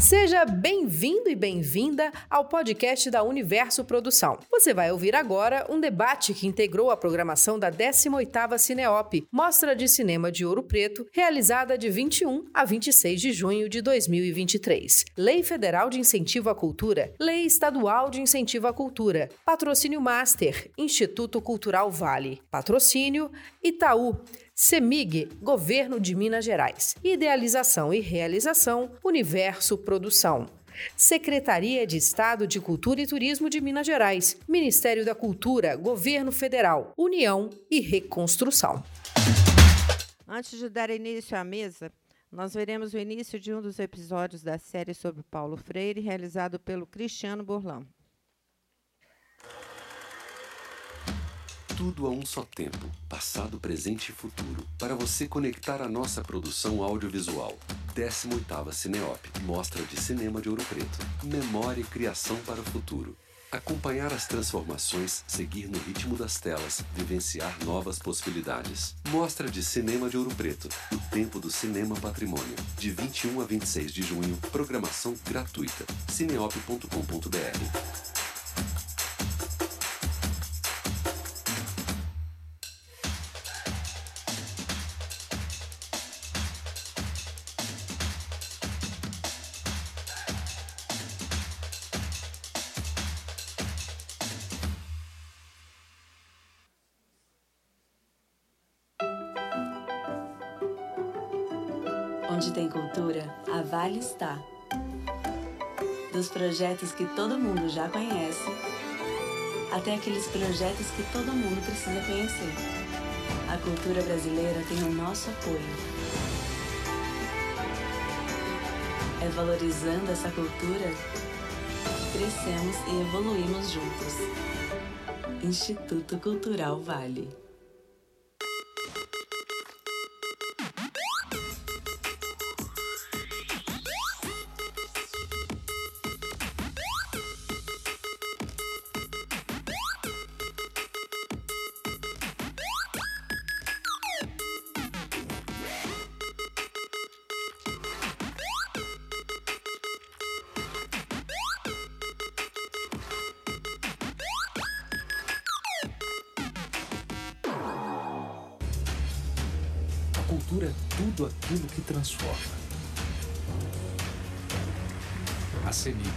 Seja bem-vindo e bem-vinda ao podcast da Universo Produção. Você vai ouvir agora um debate que integrou a programação da 18ª Cineop, Mostra de Cinema de Ouro Preto, realizada de 21 a 26 de junho de 2023. Lei Federal de Incentivo à Cultura, Lei Estadual de Incentivo à Cultura, Patrocínio Master, Instituto Cultural Vale, Patrocínio Itaú, CEMIG, Governo de Minas Gerais. Idealização e realização, Universo Produção. Secretaria de Estado de Cultura e Turismo de Minas Gerais, Ministério da Cultura, Governo Federal, União e Reconstrução. Antes de dar início à mesa, nós veremos o início de um dos episódios da série sobre Paulo Freire, realizado pelo Cristiano Burlão. Tudo a um só tempo, passado, presente e futuro, para você conectar a nossa produção audiovisual. 18ª Cineop, Mostra de Cinema de Ouro Preto. Memória e criação para o futuro. Acompanhar as transformações, seguir no ritmo das telas, vivenciar novas possibilidades. Mostra de Cinema de Ouro Preto, o tempo do cinema patrimônio. De 21 a 26 de junho, programação gratuita. cineop.com.br. projetos que todo mundo já conhece, até aqueles projetos que todo mundo precisa conhecer. A cultura brasileira tem o nosso apoio. É valorizando essa cultura que crescemos e evoluímos juntos. Instituto Cultural Vale. Que transforma. A CENIP,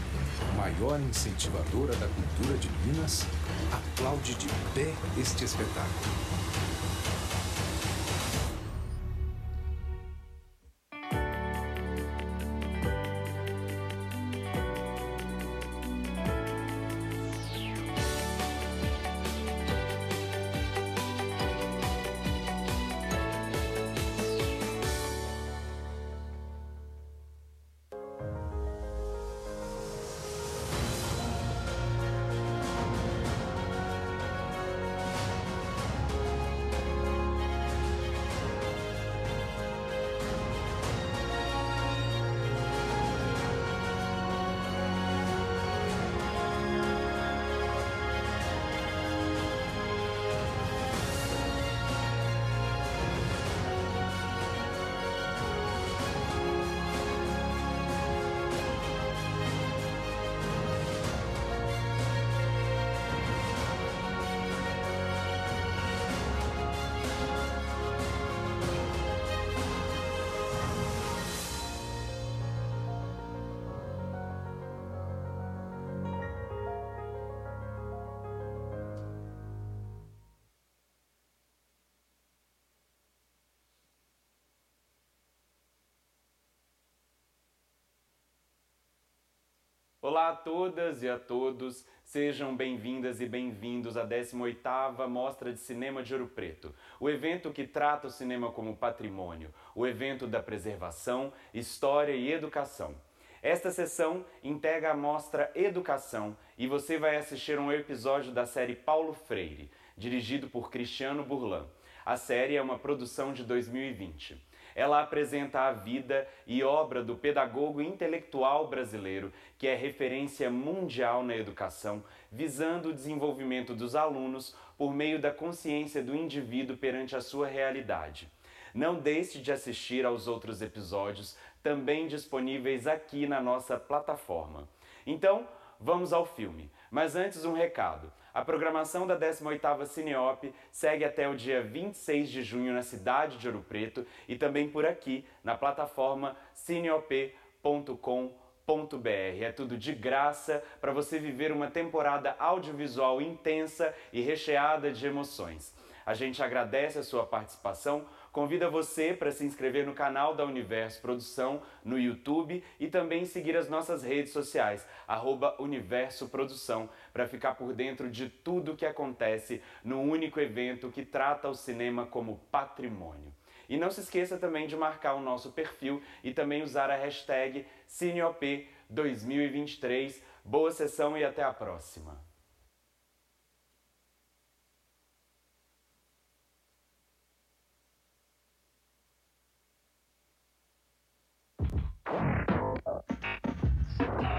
maior incentivadora da cultura de Minas, aplaude de pé este espetáculo. Olá a todas e a todos, sejam bem-vindas e bem-vindos à 18ª Mostra de Cinema de Ouro Preto, o evento que trata o cinema como patrimônio, o evento da preservação, história e educação. Esta sessão integra a mostra Educação e você vai assistir um episódio da série Paulo Freire, dirigido por Cristiano Burlan. A série é uma produção de 2020. Ela apresenta a vida e obra do pedagogo intelectual brasileiro, que é referência mundial na educação, visando o desenvolvimento dos alunos por meio da consciência do indivíduo perante a sua realidade. Não deixe de assistir aos outros episódios, também disponíveis aqui na nossa plataforma. Então, vamos ao filme. Mas antes, um recado. A programação da 18ª Cineop segue até o dia 26 de junho na cidade de Ouro Preto e também por aqui, na plataforma cineop.com.br é tudo de graça para você viver uma temporada audiovisual intensa e recheada de emoções. A gente agradece a sua participação, convida você para se inscrever no canal da Universo Produção no YouTube e também seguir as nossas redes sociais, arroba Universo Produção, para ficar por dentro de tudo que acontece no único evento que trata o cinema como patrimônio. E não se esqueça também de marcar o nosso perfil e também usar a hashtag CineOP2023. Boa sessão e até a próxima! Yeah.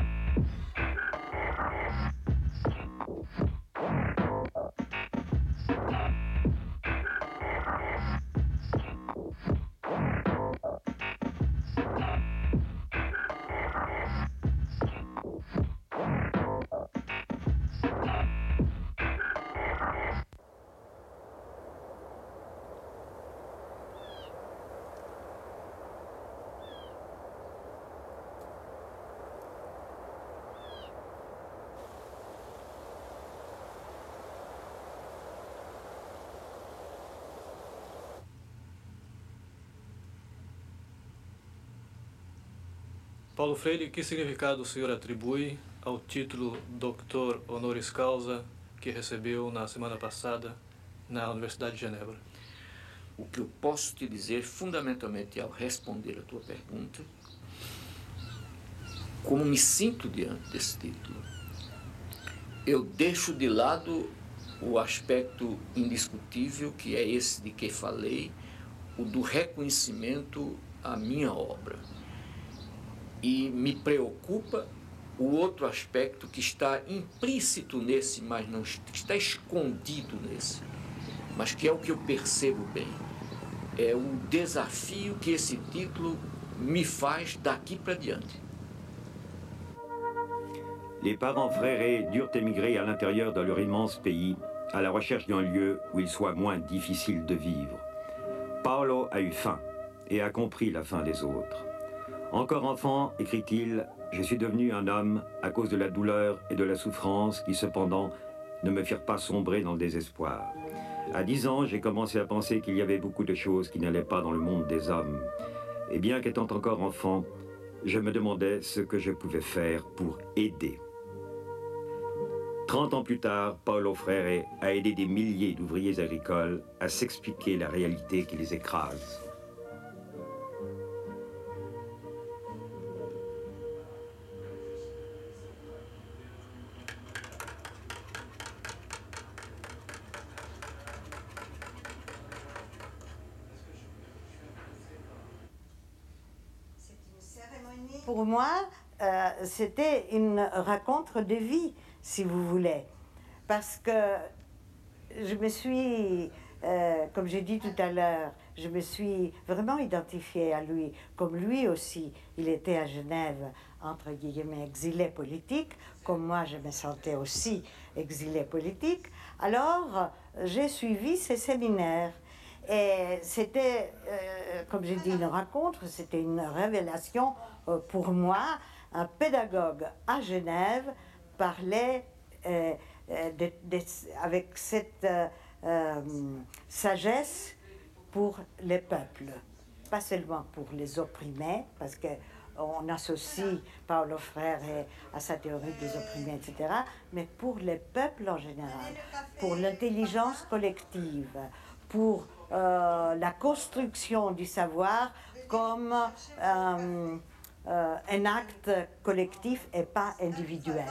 Paulo Freire, que significado o senhor atribui ao título Doutor Honoris Causa que recebeu na semana passada na Universidade de Genebra? O que eu posso te dizer, fundamentalmente, ao responder a tua pergunta, como me sinto diante desse título, eu deixo de lado o aspecto indiscutível, que é esse de que falei, o do reconhecimento à minha obra e me preocupa o outro aspecto que está implícito nesse, mas não está escondido nesse, mas que é o que eu percebo bem. É o desafio que esse título me faz daqui para diante. Les parents frères durent émigrer à l'intérieur de leur immense pays à la recherche d'un lieu où il soit moins difficile de vivre. Paolo a eu faim et a compris la faim des autres. Encore enfant, écrit-il, je suis devenu un homme à cause de la douleur et de la souffrance qui cependant ne me firent pas sombrer dans le désespoir. À dix ans, j'ai commencé à penser qu'il y avait beaucoup de choses qui n'allaient pas dans le monde des hommes. Et bien qu'étant encore enfant, je me demandais ce que je pouvais faire pour aider. Trente ans plus tard, Paulo Freire a aidé des milliers d'ouvriers agricoles à s'expliquer la réalité qui les écrase. Pour moi, euh, c'était une rencontre de vie, si vous voulez. Parce que je me suis, euh, comme j'ai dit tout à l'heure, je me suis vraiment identifiée à lui, comme lui aussi, il était à Genève, entre guillemets, exilé politique, comme moi je me sentais aussi exilé politique. Alors, j'ai suivi ces séminaires. Et c'était, euh, comme j'ai dit, une rencontre, c'était une révélation euh, pour moi, un pédagogue à Genève parlait euh, avec cette sagesse pour les peuples, pas seulement pour les opprimés, parce que on associe Paulo Frère à sa théorie des opprimés, etc., mais pour les peuples en général, pour l'intelligence collective, pour la construction du savoir comme euh, un acte collectif et pas individuel.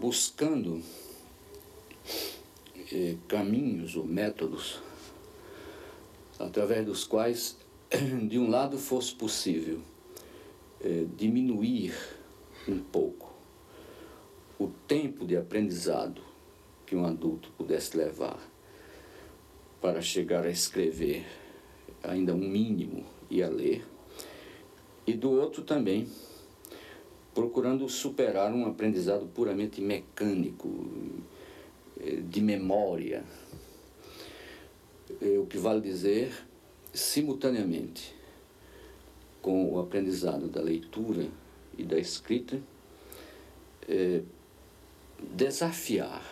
Buscando eh, caminhos ou métodos através dos quais, de um lado, fosse possível eh, diminuir um pouco o tempo de aprendizado que um adulto pudesse levar para chegar a escrever ainda um mínimo e a ler, e do outro também procurando superar um aprendizado puramente mecânico, eh, de memória. Eh, o que vale dizer, simultaneamente com o aprendizado da leitura e da escrita, é, desafiar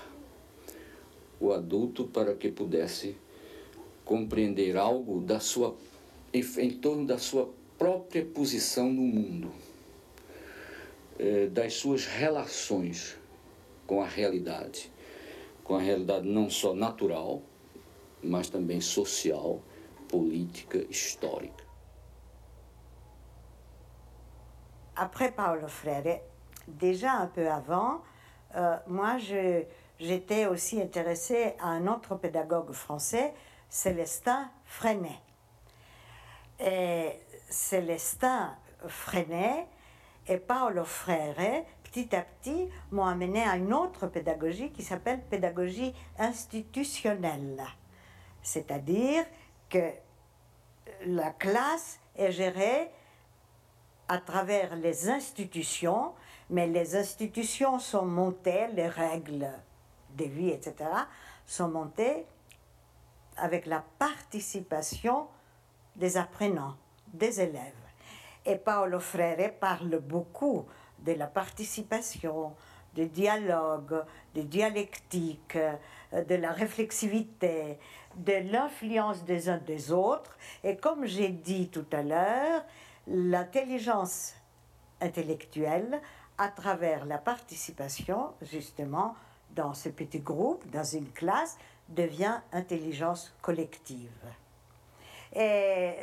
o adulto para que pudesse compreender algo da sua, em, em torno da sua própria posição no mundo, é, das suas relações com a realidade, com a realidade não só natural, mas também social, política, histórica. Après Paulo Freire, déjà un peu avant, euh, moi j'étais aussi intéressée à un autre pédagogue français, Célestin Freinet. Et Célestin Freinet et Paolo Freire, petit à petit, m'ont amené à une autre pédagogie qui s'appelle pédagogie institutionnelle. C'est-à-dire que la classe est gérée à travers les institutions, mais les institutions sont montées, les règles de vie, etc., sont montées avec la participation des apprenants, des élèves. Et Paolo Freire parle beaucoup de la participation, du dialogue, de dialectique, de la réflexivité, de l'influence des uns des autres. Et comme j'ai dit tout à l'heure, l'intelligence intellectuelle à travers la participation, justement, dans ce petit groupe, dans une classe, devient intelligence collective. Et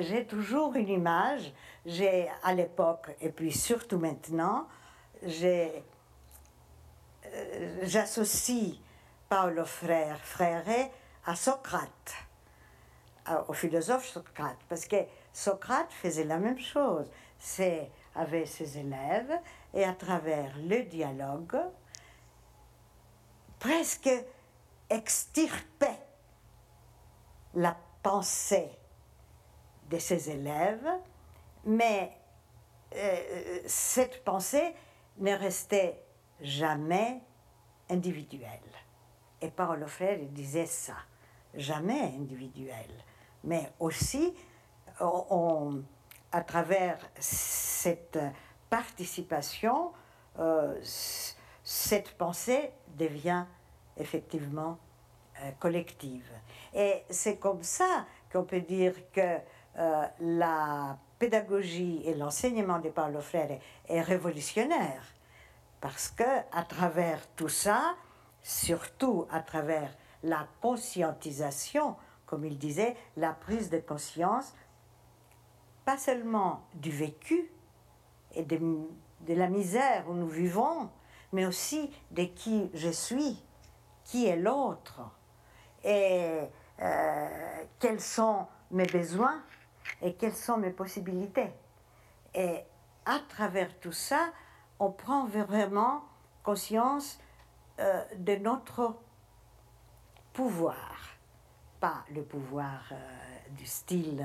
j'ai toujours une image, j'ai à l'époque et puis surtout maintenant, euh, j'associe Paolo Frère, Frère à Socrate, au philosophe Socrate, parce que Socrate faisait la même chose. C'est avec ses élèves et à travers le dialogue, presque extirpait la pensée de ses élèves, mais euh, cette pensée ne restait jamais individuelle. Et Paolo Freire disait ça, jamais individuelle, mais aussi à travers cette participation, euh, cette pensée devient effectivement euh, collective. Et c'est comme ça qu'on peut dire que euh, la pédagogie et l'enseignement de Paulo Freire est révolutionnaire. Parce que à travers tout ça, surtout à travers la conscientisation, comme il disait, la prise de conscience pas seulement du vécu et de, la misère où nous vivons, mais aussi de qui je suis, qui est l'autre, et euh, quels sont mes besoins et quelles sont mes possibilités. Et à travers tout ça, on prend vraiment conscience euh, de notre pouvoir, pas le pouvoir euh, du style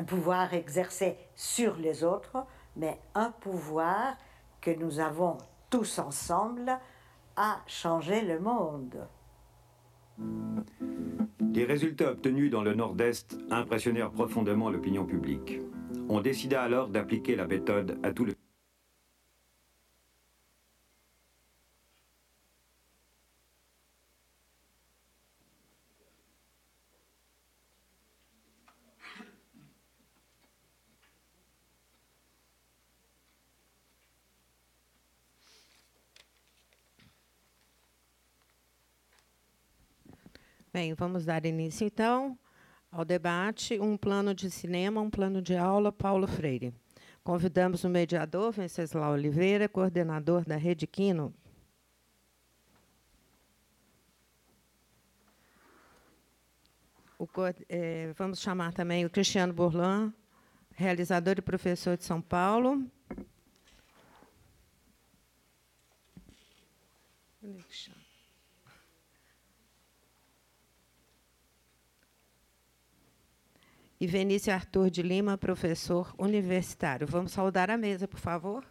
un pouvoir exercé sur les autres, mais un pouvoir que nous avons tous ensemble à changer le monde. Les résultats obtenus dans le Nord-Est impressionnèrent profondément l'opinion publique. On décida alors d'appliquer la méthode à tout le Bem, vamos dar início então ao debate Um plano de cinema, um plano de aula, Paulo Freire. Convidamos o mediador, Venceslau Oliveira, coordenador da Rede Quino. O, é, vamos chamar também o Cristiano Burlan, realizador e professor de São Paulo. Connection. E Vinícius Arthur de Lima, professor universitário. Vamos saudar a mesa, por favor.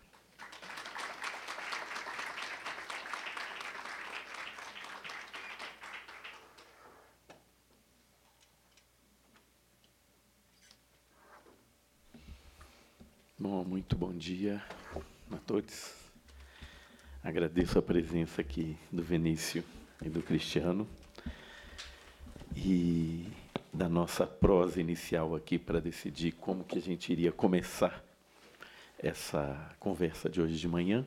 Bom, muito bom dia a todos. Agradeço a presença aqui do Vinícius e do Cristiano e da nossa prosa inicial aqui para decidir como que a gente iria começar essa conversa de hoje de manhã.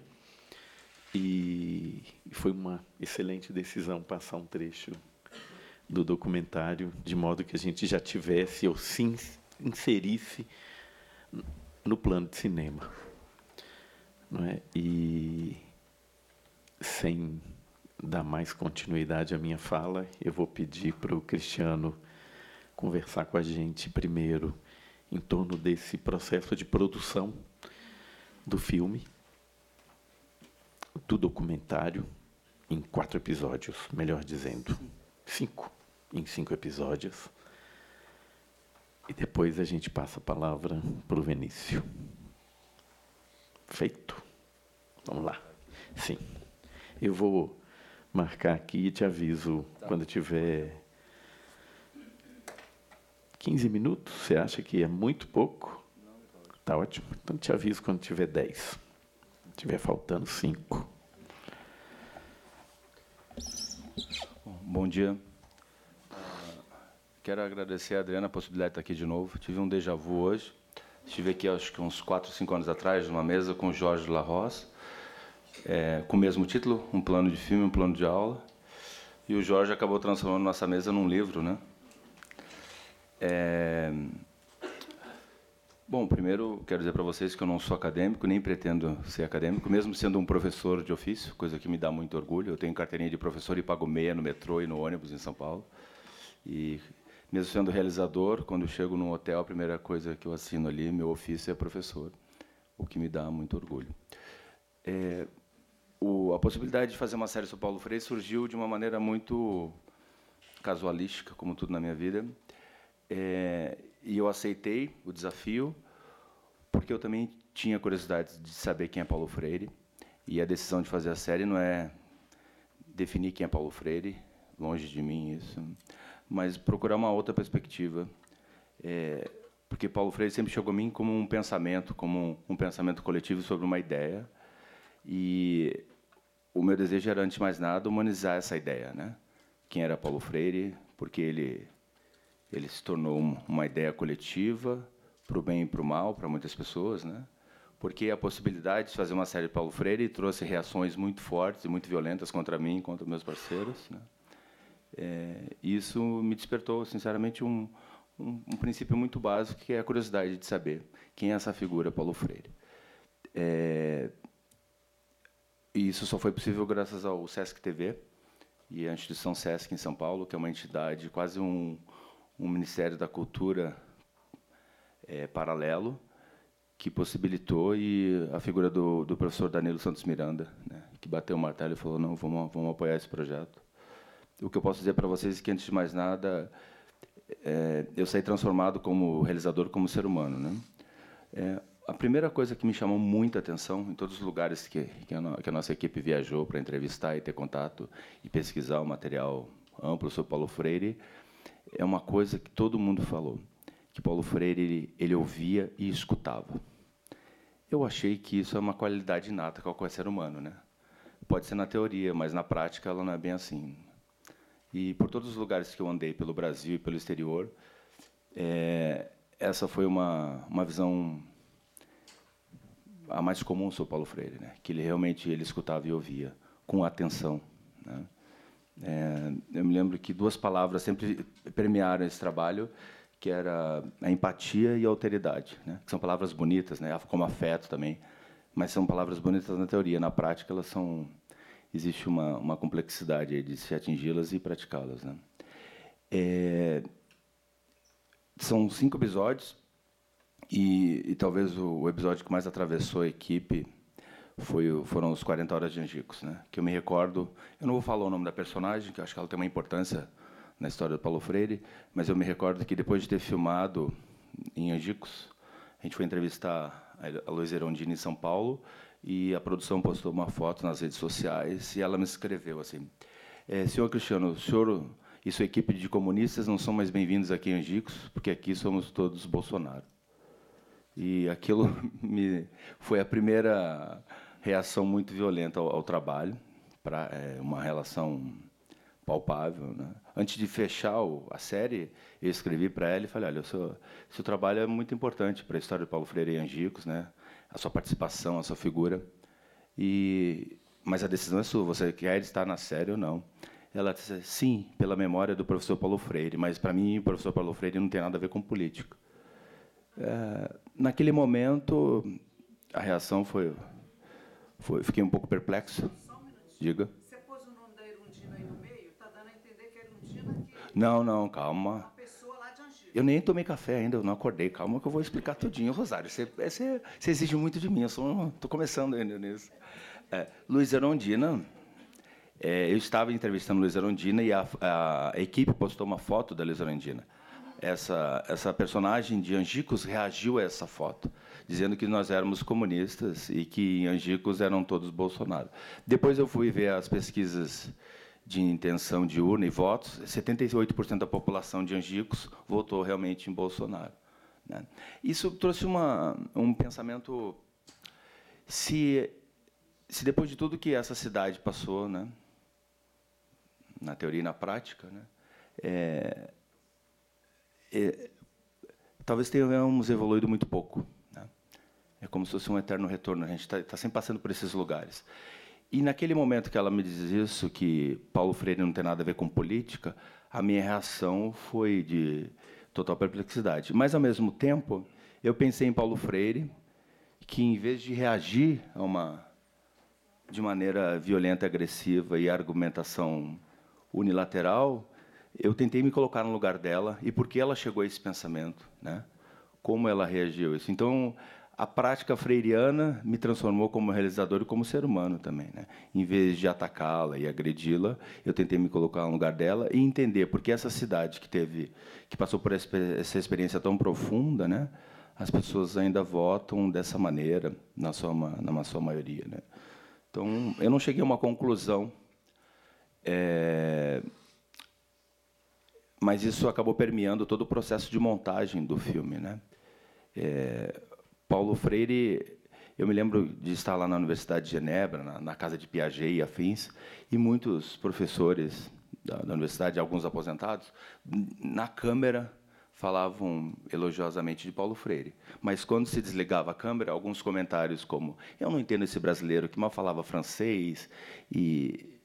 E foi uma excelente decisão passar um trecho do documentário, de modo que a gente já tivesse ou sim inserisse no plano de cinema. Não é? E sem dar mais continuidade à minha fala, eu vou pedir para o Cristiano conversar com a gente primeiro em torno desse processo de produção do filme, do documentário, em quatro episódios, melhor dizendo, cinco, em cinco episódios e depois a gente passa a palavra para o Vinícius. Feito. Vamos lá. Sim. Eu vou marcar aqui e te aviso tá. quando tiver 15 minutos. Você acha que é muito pouco? Tá ótimo. Então te aviso quando tiver 10. Tiver faltando 5. Bom dia. Quero agradecer a Adriana a possibilidade de estar aqui de novo. Tive um déjà vu hoje. Estive aqui, acho que uns 4, 5 anos atrás, numa mesa com o Jorge Larrosse, é, com o mesmo título, um plano de filme, um plano de aula. E o Jorge acabou transformando nossa mesa num livro, né? É... Bom, primeiro quero dizer para vocês que eu não sou acadêmico, nem pretendo ser acadêmico, mesmo sendo um professor de ofício, coisa que me dá muito orgulho. Eu tenho carteirinha de professor e pago meia no metrô e no ônibus em São Paulo. E mesmo sendo realizador, quando eu chego num hotel, a primeira coisa que eu assino ali, meu ofício é professor, o que me dá muito orgulho. É, o, a possibilidade de fazer uma série sobre Paulo Freire surgiu de uma maneira muito casualística, como tudo na minha vida, é, e eu aceitei o desafio, porque eu também tinha curiosidade de saber quem é Paulo Freire, e a decisão de fazer a série não é definir quem é Paulo Freire, longe de mim isso, mas procurar uma outra perspectiva. É, porque Paulo Freire sempre chegou a mim como um pensamento, como um, um, pensamento coletivo sobre uma ideia. E o meu desejo era, antes de mais nada, humanizar essa ideia. Né? Quem era Paulo Freire, porque ele, ele se tornou uma ideia coletiva, para o bem e para o mal, para muitas pessoas. Né? Porque a possibilidade de fazer uma série de Paulo Freire trouxe reações muito fortes e muito violentas contra mim contra meus parceiros. Né? É, isso me despertou, sinceramente, um, um, um, princípio muito básico, que é a curiosidade de saber quem é essa figura Paulo Freire. É, e isso só foi possível graças ao Sesc TV e à instituição Sesc em São Paulo, que é uma entidade, quase um, um Ministério da Cultura é, paralelo, que possibilitou e a figura do, do professor Danilo Santos Miranda, né, que bateu o martelo e falou não, vamos, vamos apoiar esse projeto o que eu posso dizer para vocês é que, antes de mais nada, é, eu saí transformado como realizador, como ser humano. Né? É, a primeira coisa que me chamou muita atenção em todos os lugares que, que, a, que a nossa equipe viajou para entrevistar e ter contato e pesquisar o material amplo sobre Paulo Freire é uma coisa que todo mundo falou, que Paulo Freire ele, ele ouvia e escutava. Eu achei que isso é uma qualidade inata a qualquer ser humano, né? Pode ser na teoria, mas na prática ela não é bem assim. E por todos os lugares que eu andei pelo Brasil e pelo exterior, é, essa foi uma, uma visão a mais comum sobre Paulo Freire, né? que ele realmente ele escutava e ouvia com atenção. Né? É, eu me lembro que duas palavras sempre permearam esse trabalho, que era a empatia e a alteridade, né? que são palavras bonitas, né? como afeto também, mas são palavras bonitas na teoria, na prática elas são existe uma, uma complexidade de se atingi-las e praticá-las. Né? É, são cinco episódios, e, e talvez o, o, episódio que mais atravessou a equipe foi, foram os 40 Horas de Angicos, né? que eu me recordo. Eu não vou falar o nome da personagem, que eu acho que ela tem uma importância na história do Paulo Freire, mas eu me recordo que depois de ter filmado em Angicos, a gente foi entrevistar a Luiz Erondini em São Paulo e a produção postou uma foto nas redes sociais e ela me escreveu assim: é, Senhor Cristiano, o senhor e sua equipe de comunistas não são mais bem-vindos aqui em Angicos, porque aqui somos todos Bolsonaro. E aquilo me foi a primeira reação muito violenta ao, ao trabalho, para é, uma relação palpável. Né? Antes de fechar o, a série, eu escrevi para ela e falei: olha, o seu, seu trabalho é muito importante para a história de Paulo Freire e Angicos, né? a sua participação, a sua figura. E, mas a decisão é sua, você quer estar na série ou não. Ela disse: sim, pela memória do professor Paulo Freire, mas para mim o professor Paulo Freire não tem nada a ver com política. É, naquele momento, a reação foi, foi. Fiquei um pouco perplexo. Diga. Você pôs o nome da Erundina aí no meio? Está dando a entender que a Erundina. Que não, não, calma. Eu nem tomei café ainda, eu não acordei. Calma que eu vou explicar tudinho, Rosário. Você, você, você exige muito de mim, eu estou começando ainda nisso. É, Luiz Erondina, é, eu estava entrevistando Luiz Erondina e a, a, equipe postou uma foto da Luiz Erondina essa, essa personagem de Angicos reagiu a essa foto, dizendo que nós éramos comunistas e que Angicos eram todos Bolsonaro. Depois eu fui ver as pesquisas de intenção de urna e votos, 78% da população de Angicos votou realmente em Bolsonaro. Né? Isso trouxe uma, um pensamento se se depois de tudo que essa cidade passou, né, na teoria e na prática, né, é, é, talvez tenhamos evoluído muito pouco. É como se fosse um eterno retorno. A gente está tá sempre passando por esses lugares. E naquele momento que ela me diz isso, que Paulo Freire não tem nada a ver com política, a minha reação foi de total perplexidade. Mas, ao mesmo tempo, eu pensei em Paulo Freire, que, em vez de reagir a uma de maneira violenta, agressiva e argumentação unilateral, eu tentei me colocar no lugar dela e por que ela chegou a esse pensamento, né? Como ela reagiu a isso. Então, a prática freiriana me transformou como realizador e como ser humano também, né? Em vez de atacá-la e agredi-la, eu tentei me colocar no lugar dela e entender por que essa cidade que teve, que passou por essa experiência tão profunda, né? As pessoas ainda votam dessa maneira na sua na sua maioria, né? Então, eu não cheguei a uma conclusão. É, mas isso acabou permeando todo o processo de montagem do filme, né? É, Paulo Freire, eu me lembro de estar lá na Universidade de Genebra, na, na casa de Piaget e afins, e muitos professores da, da universidade, alguns aposentados, na câmera falavam elogiosamente de Paulo Freire. Mas quando se desligava a câmera, alguns comentários como: "Eu não entendo esse brasileiro que mal falava francês e,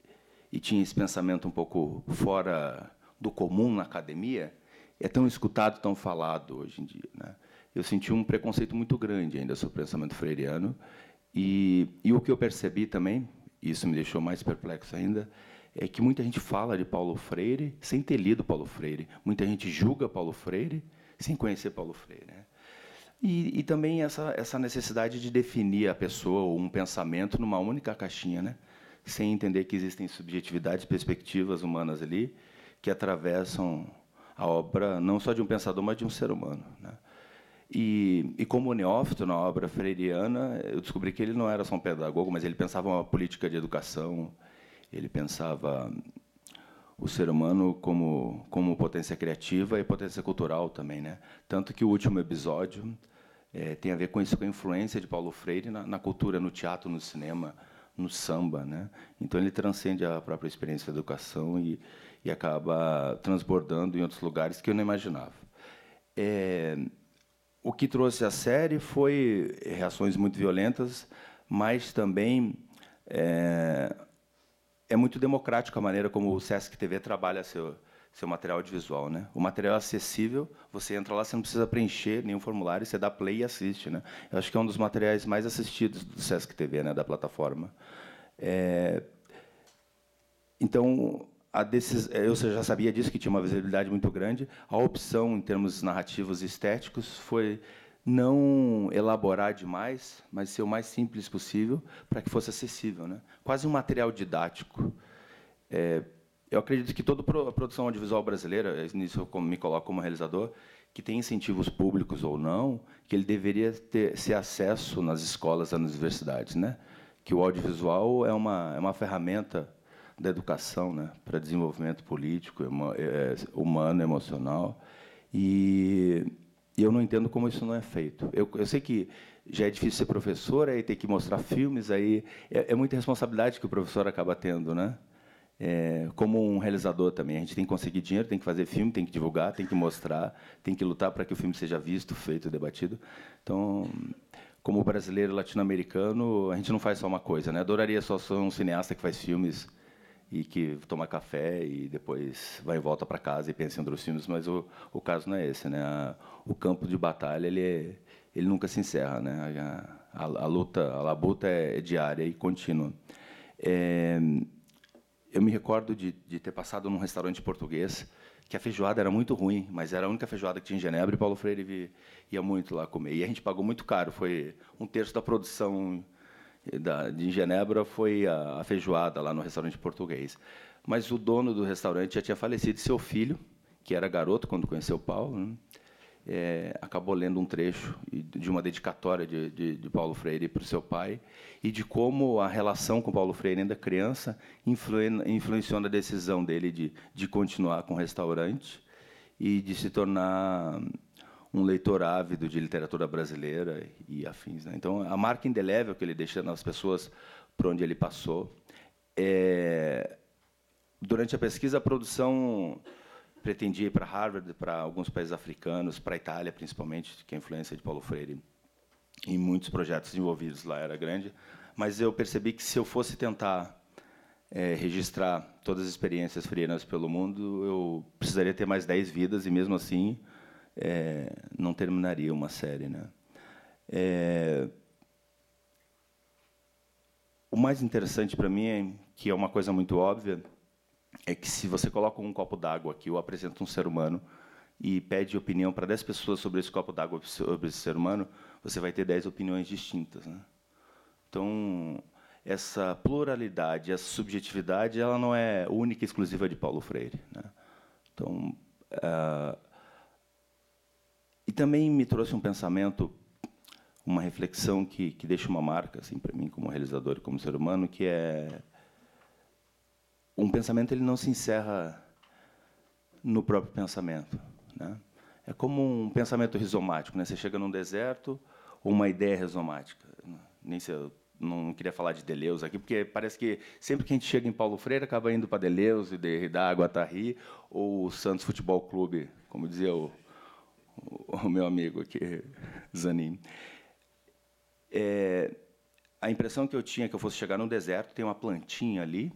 e tinha esse pensamento um pouco fora do comum na academia é tão escutado, tão falado hoje em dia. Né? Eu senti um preconceito muito grande ainda sobre o pensamento freiriano e, e o que eu percebi também, e isso me deixou mais perplexo ainda, é que muita gente fala de Paulo Freire sem ter lido Paulo Freire. Muita gente julga Paulo Freire sem conhecer Paulo Freire. Né? E, e, também essa, essa necessidade de definir a pessoa ou um pensamento numa única caixinha, né? sem entender que existem subjetividades, perspectivas humanas ali, que atravessam a obra não só de um pensador, mas de um ser humano. Né? E, e, como neófito na obra freiriana, eu descobri que ele não era só um pedagogo, mas ele pensava uma política de educação, ele pensava o ser humano como, como potência criativa e potência cultural também. Né? Tanto que o último episódio é, tem a ver com isso, com a influência de Paulo Freire na, na cultura, no teatro, no cinema, no samba. Né? Então ele transcende a própria experiência da educação e, e acaba transbordando em outros lugares que eu não imaginava. É, o que trouxe a série foi reações muito violentas, mas também é, é muito democrático a maneira como o Sesc TV trabalha seu, seu material audiovisual, né? O material é acessível, você entra lá, você não precisa preencher nenhum formulário, você dá play e assiste, né? Eu acho que é um dos materiais mais assistidos do Sesc TV, né, da plataforma. É... Então, a decis... eu já sabia disso, que tinha uma visibilidade muito grande. A opção, em termos narrativos e estéticos, foi não elaborar demais, mas ser o mais simples possível para que fosse acessível, né? Quase um material didático. É, eu acredito que toda a produção audiovisual brasileira, nisso eu me coloco como realizador, que tem incentivos públicos ou não, que ele deveria ter ser acesso nas escolas, nas universidades, né? Que o audiovisual é uma é uma ferramenta da educação, né, para desenvolvimento político, é, humano, emocional, e eu não entendo como isso não é feito. Eu, eu sei que já é difícil ser professor, aí ter que mostrar filmes, aí é, é muita responsabilidade que o professor acaba tendo, né? É, como um realizador também, a gente tem que conseguir dinheiro, tem que fazer filme, tem que divulgar, tem que mostrar, tem que lutar para que o filme seja visto, feito, debatido. Então, como brasileiro latino-americano, a gente não faz só uma coisa, né? Adoraria só ser um cineasta que faz filmes e que toma café e depois vai em volta para casa e pensa em outros filmes, mas o, o caso não é esse, né? A, o campo de batalha ele é, ele nunca se encerra, né? A, a, a luta, a labuta é, é, diária e contínua. É, eu me recordo de, de ter passado num restaurante português que a feijoada era muito ruim, mas era a única feijoada que tinha em Genebra e Paulo Freire ia muito lá comer. E a gente pagou muito caro, foi um terço da produção da, de Genebra foi a, a, feijoada lá no restaurante português. Mas o dono do restaurante já tinha falecido, seu filho, que era garoto quando conheceu Paulo, né, é, acabou lendo um trecho de uma dedicatória de, de, de Paulo Freire para o seu pai e de como a relação com Paulo Freire ainda criança influenciou na decisão dele de, de continuar com o restaurante e de se tornar um leitor ávido de literatura brasileira e afins. Né? Então, a marca indelével que ele deixa nas pessoas por onde ele passou. É... Durante a pesquisa, a produção pretendia ir para Harvard, para alguns países africanos, para a Itália, principalmente, que a influência de Paulo Freire em muitos projetos envolvidos lá era grande. Mas eu percebi que se eu fosse tentar é, registrar todas as experiências freiras pelo mundo, eu precisaria ter mais 10 vidas e, mesmo assim, é, não terminaria uma série. Né? É, o mais interessante para mim, é, que é uma coisa muito óbvia, é que se você coloca um copo d'água aqui, ou apresenta um ser humano, e pede opinião para 10 pessoas sobre esse copo d'água, sobre esse ser humano, você vai ter 10 opiniões distintas. Né? Então, essa pluralidade, essa subjetividade, ela não é única e exclusiva de Paulo Freire. Né? Então, uh, e também me trouxe um pensamento, uma reflexão que, que deixa uma marca assim para mim como realizador e como ser humano, que é um pensamento ele não se encerra no próprio pensamento, né? É como um pensamento rizomático, né? Você chega num deserto ou uma ideia rizomática. Nem se eu não queria falar de Deleuze aqui, porque parece que sempre que a gente chega em Paulo Freire acaba indo para Deleuze, Derrida, Guattari ou Santos Futebol Clube, como dizia o o meu amigo aqui, Zanin. É, a impressão que eu tinha que eu fosse chegar no deserto, tem uma plantinha ali,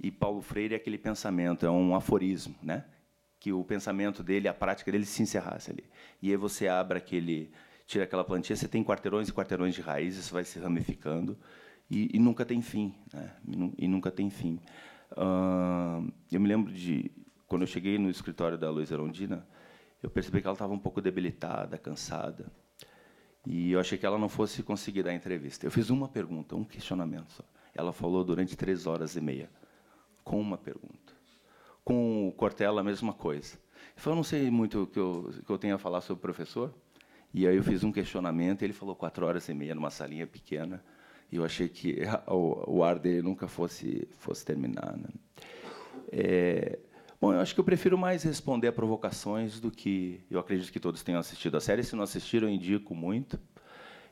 e Paulo Freire é aquele pensamento, é um aforismo, né? que o pensamento dele, a prática dele se encerrasse ali. E aí você abre aquele, tira aquela plantinha, você tem quarteirões e quarteirões de raízes, isso vai se ramificando e, e nunca tem fim, né? E, nunca tem fim. Uh, eu me lembro de quando eu cheguei no escritório da Luísa Arondina, eu percebi que ela estava um pouco debilitada, cansada. E eu achei que ela não fosse conseguir dar a entrevista. Eu fiz uma pergunta, um questionamento só. Ela falou durante três horas e meia, com uma pergunta. Com o Cortella, a mesma coisa. Falei, eu não sei muito o que eu, que eu tenho a falar sobre o professor. E aí eu fiz um questionamento, ele falou quatro horas e meia numa salinha pequena. E eu achei que o, o ar dele nunca fosse, fosse terminar. Né? É, Bom, eu acho que eu prefiro mais responder a provocações do que. Eu acredito que todos tenham assistido a série. Se não assistiram, eu indico muito.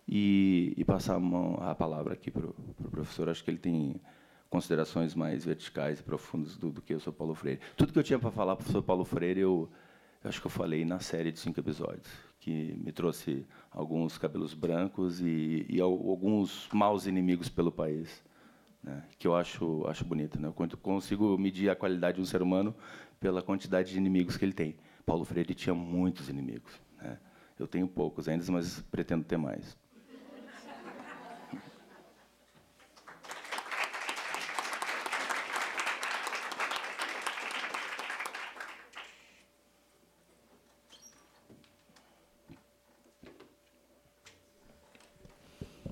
E, e passar a, mão, a palavra aqui para o pro professor. Acho que ele tem considerações mais verticais e profundas do, do que eu sou Paulo Freire. Tudo que eu tinha para falar para o professor Paulo Freire, eu, eu acho que eu falei na série de cinco episódios, que me trouxe alguns cabelos brancos e, e alguns maus inimigos pelo país né, que eu acho, acho bonito. Né? Eu consigo medir a qualidade de um ser humano pela quantidade de inimigos que ele tem. Paulo Freire tinha muitos inimigos. Né? Eu tenho poucos ainda, mas pretendo ter mais.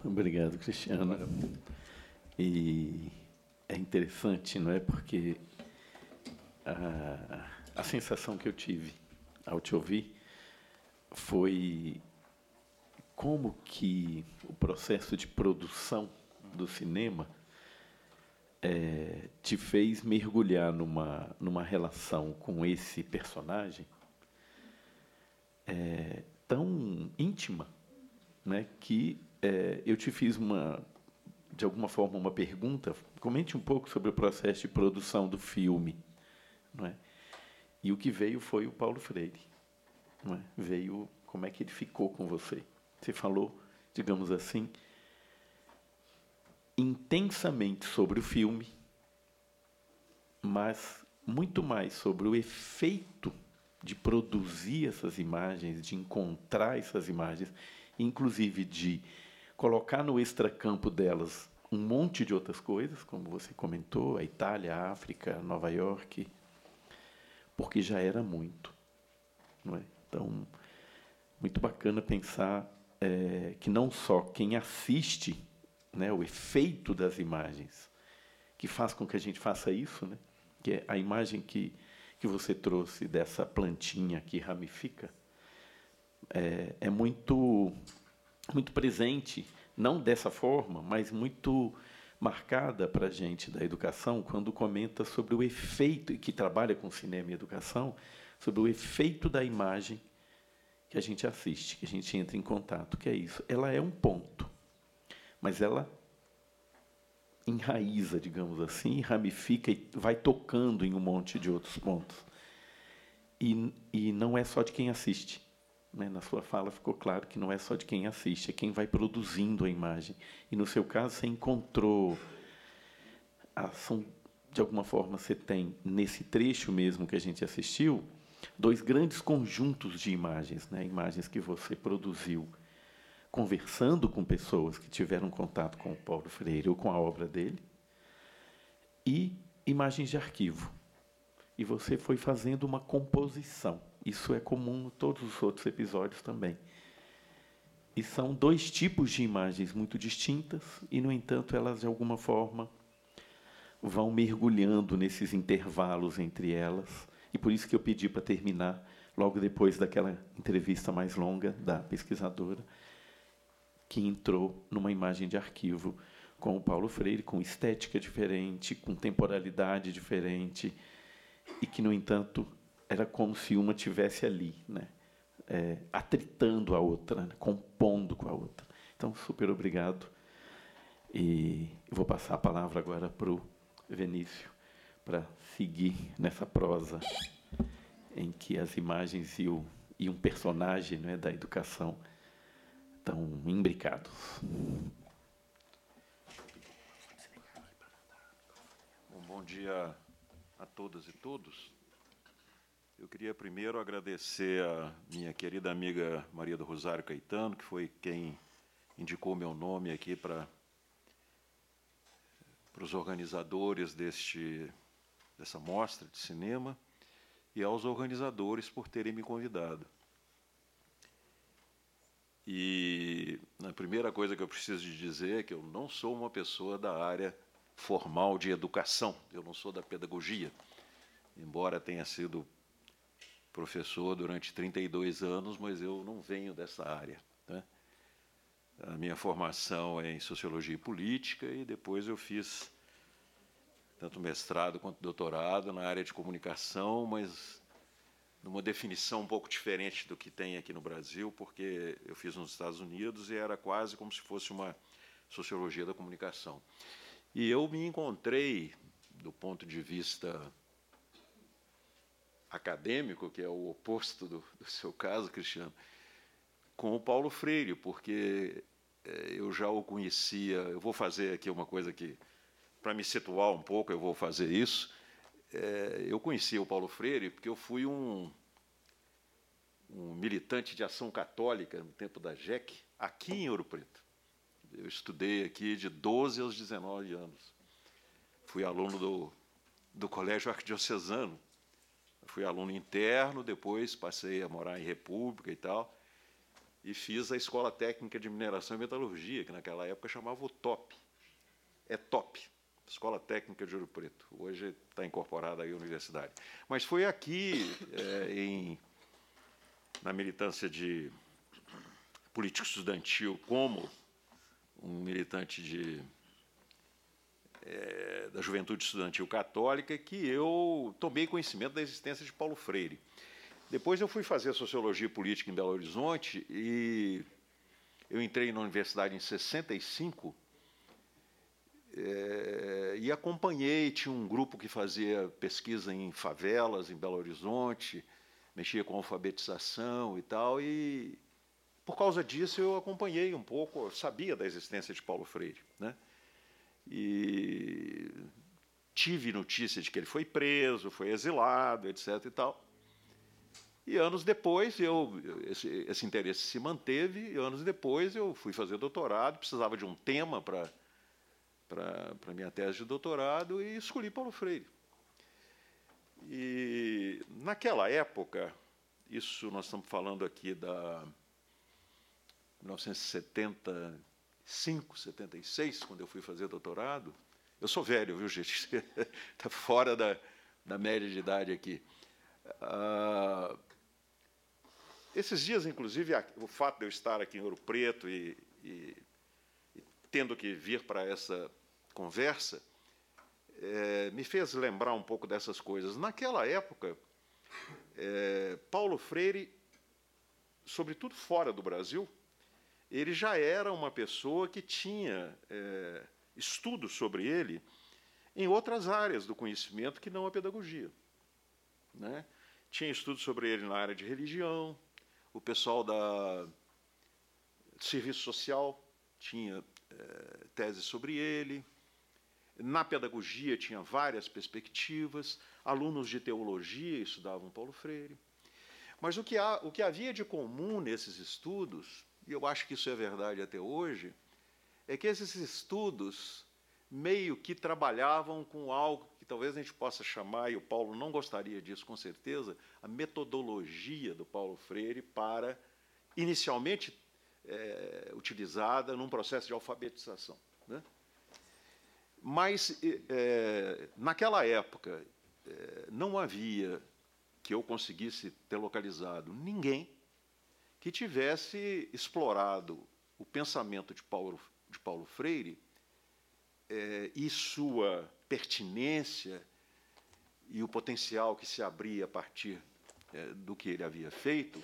Obrigado, Cristiano. E é interessante, não é? Porque a, a sensação que eu tive ao te ouvir foi como que o processo de produção do cinema é, te fez mergulhar numa, numa relação com esse personagem é, tão íntima né, que é, eu te fiz uma, de alguma forma, uma pergunta. Comente um pouco sobre o processo de produção do filme. Não é? E o que veio foi o Paulo Freire. Não é? Veio como é que ele ficou com você. Você falou, digamos assim, intensamente sobre o filme, mas muito mais sobre o efeito de produzir essas imagens, de encontrar essas imagens, inclusive de colocar no extracampo delas um monte de outras coisas, como você comentou, a Itália, a África, Nova York, porque já era muito. Não é? Então, muito bacana pensar é, que não só quem assiste, né, o efeito das imagens, que faz com que a gente faça isso, né, que é a imagem que, que você trouxe dessa plantinha que ramifica, é, é muito, muito presente, não dessa forma, mas muito marcada para a gente da educação quando comenta sobre o efeito, e que trabalha com cinema e educação, sobre o efeito da imagem que a gente assiste, que a gente entra em contato, que é isso. Ela é um ponto, mas ela enraiza, digamos assim, ramifica e vai tocando em um monte de outros pontos. E, e não é só de quem assiste. Né? Na sua fala ficou claro que não é só de quem assiste, é quem vai produzindo a imagem. E no seu caso, você encontrou. A, são, de alguma forma, você tem, nesse trecho mesmo que a gente assistiu, dois grandes conjuntos de imagens, né? imagens que você produziu conversando com pessoas que tiveram contato com o Paulo Freire ou com a obra dele, e imagens de arquivo. E você foi fazendo uma composição. Isso é comum em todos os outros episódios também. E são dois tipos de imagens muito distintas, e, no entanto, elas, de alguma forma, vão mergulhando nesses intervalos entre elas e por isso que eu pedi para terminar logo depois daquela entrevista mais longa da pesquisadora, que entrou numa imagem de arquivo com o Paulo Freire, com estética diferente, com temporalidade diferente, e que, no entanto, era como se uma tivesse ali, né? É, atritando a outra, né? compondo com a outra. Então, super obrigado. E vou passar a palavra agora para o Vinícius para seguir nessa prosa em que as imagens e, o, e um personagem é da educação estão imbricados. Bom, bom dia a todas e todos. Eu queria primeiro agradecer a minha querida amiga Maria do Rosário Caetano, que foi quem indicou meu nome aqui para para os organizadores deste dessa mostra de cinema e aos organizadores por terem me convidado. E a primeira coisa que eu preciso de dizer é que eu não sou uma pessoa da área formal de educação, eu não sou da pedagogia, embora tenha sido professor durante 32 anos, mas eu não venho dessa área. Né? A minha formação é em sociologia e política e depois eu fiz tanto mestrado quanto doutorado na área de comunicação, mas numa definição um pouco diferente do que tem aqui no Brasil, porque eu fiz nos Estados Unidos e era quase como se fosse uma sociologia da comunicação. E eu me encontrei, do ponto de vista acadêmico, que é o oposto do, do seu caso, Cristiano, com o Paulo Freire, porque eh, eu já o conhecia. Eu vou fazer aqui uma coisa que para me situar um pouco, eu vou fazer isso. É, eu conheci o Paulo Freire porque eu fui um, um militante de ação católica no tempo da JEC, aqui em Ouro Preto. Eu estudei aqui de 12 aos 19 anos. Fui aluno do, do Colégio Arquidiocesano. Fui aluno interno, depois passei a morar em República e tal. e fiz a Escola Técnica de Mineração e Metalurgia, que naquela época chamava o TOP. É TOP, Escola Técnica de Ouro Preto. Hoje está incorporada aí à universidade. Mas foi aqui, é, em, na militância de político estudantil, como um militante de, é, da juventude estudantil católica, que eu tomei conhecimento da existência de Paulo Freire. Depois eu fui fazer sociologia política em Belo Horizonte e eu entrei na universidade em 65 é, e acompanhei, tinha um grupo que fazia pesquisa em favelas em Belo Horizonte, mexia com alfabetização e tal, e por causa disso eu acompanhei um pouco, sabia da existência de Paulo Freire, né? E tive notícia de que ele foi preso, foi exilado, etc. e tal. E anos depois, eu, esse, esse interesse se manteve, e anos depois eu fui fazer doutorado, precisava de um tema para a minha tese de doutorado e escolhi Paulo Freire. E naquela época, isso nós estamos falando aqui da 1975, 76, quando eu fui fazer doutorado. Eu sou velho, viu, gente? Está fora da, da média de idade aqui. Ah, esses dias, inclusive, o fato de eu estar aqui em Ouro Preto e, e, e tendo que vir para essa conversa, é, me fez lembrar um pouco dessas coisas. Naquela época, é, Paulo Freire, sobretudo fora do Brasil, ele já era uma pessoa que tinha é, estudos sobre ele em outras áreas do conhecimento que não a pedagogia. Né? Tinha estudos sobre ele na área de religião, o pessoal da serviço social tinha é, tese sobre ele. Na pedagogia tinha várias perspectivas, alunos de teologia estudavam Paulo Freire. Mas o que, há, o que havia de comum nesses estudos, e eu acho que isso é verdade até hoje, é que esses estudos meio que trabalhavam com algo que talvez a gente possa chamar, e o Paulo não gostaria disso com certeza, a metodologia do Paulo Freire para, inicialmente é, utilizada num processo de alfabetização. Né? Mas, é, naquela época, é, não havia que eu conseguisse ter localizado ninguém que tivesse explorado o pensamento de Paulo, de Paulo Freire é, e sua pertinência e o potencial que se abria a partir é, do que ele havia feito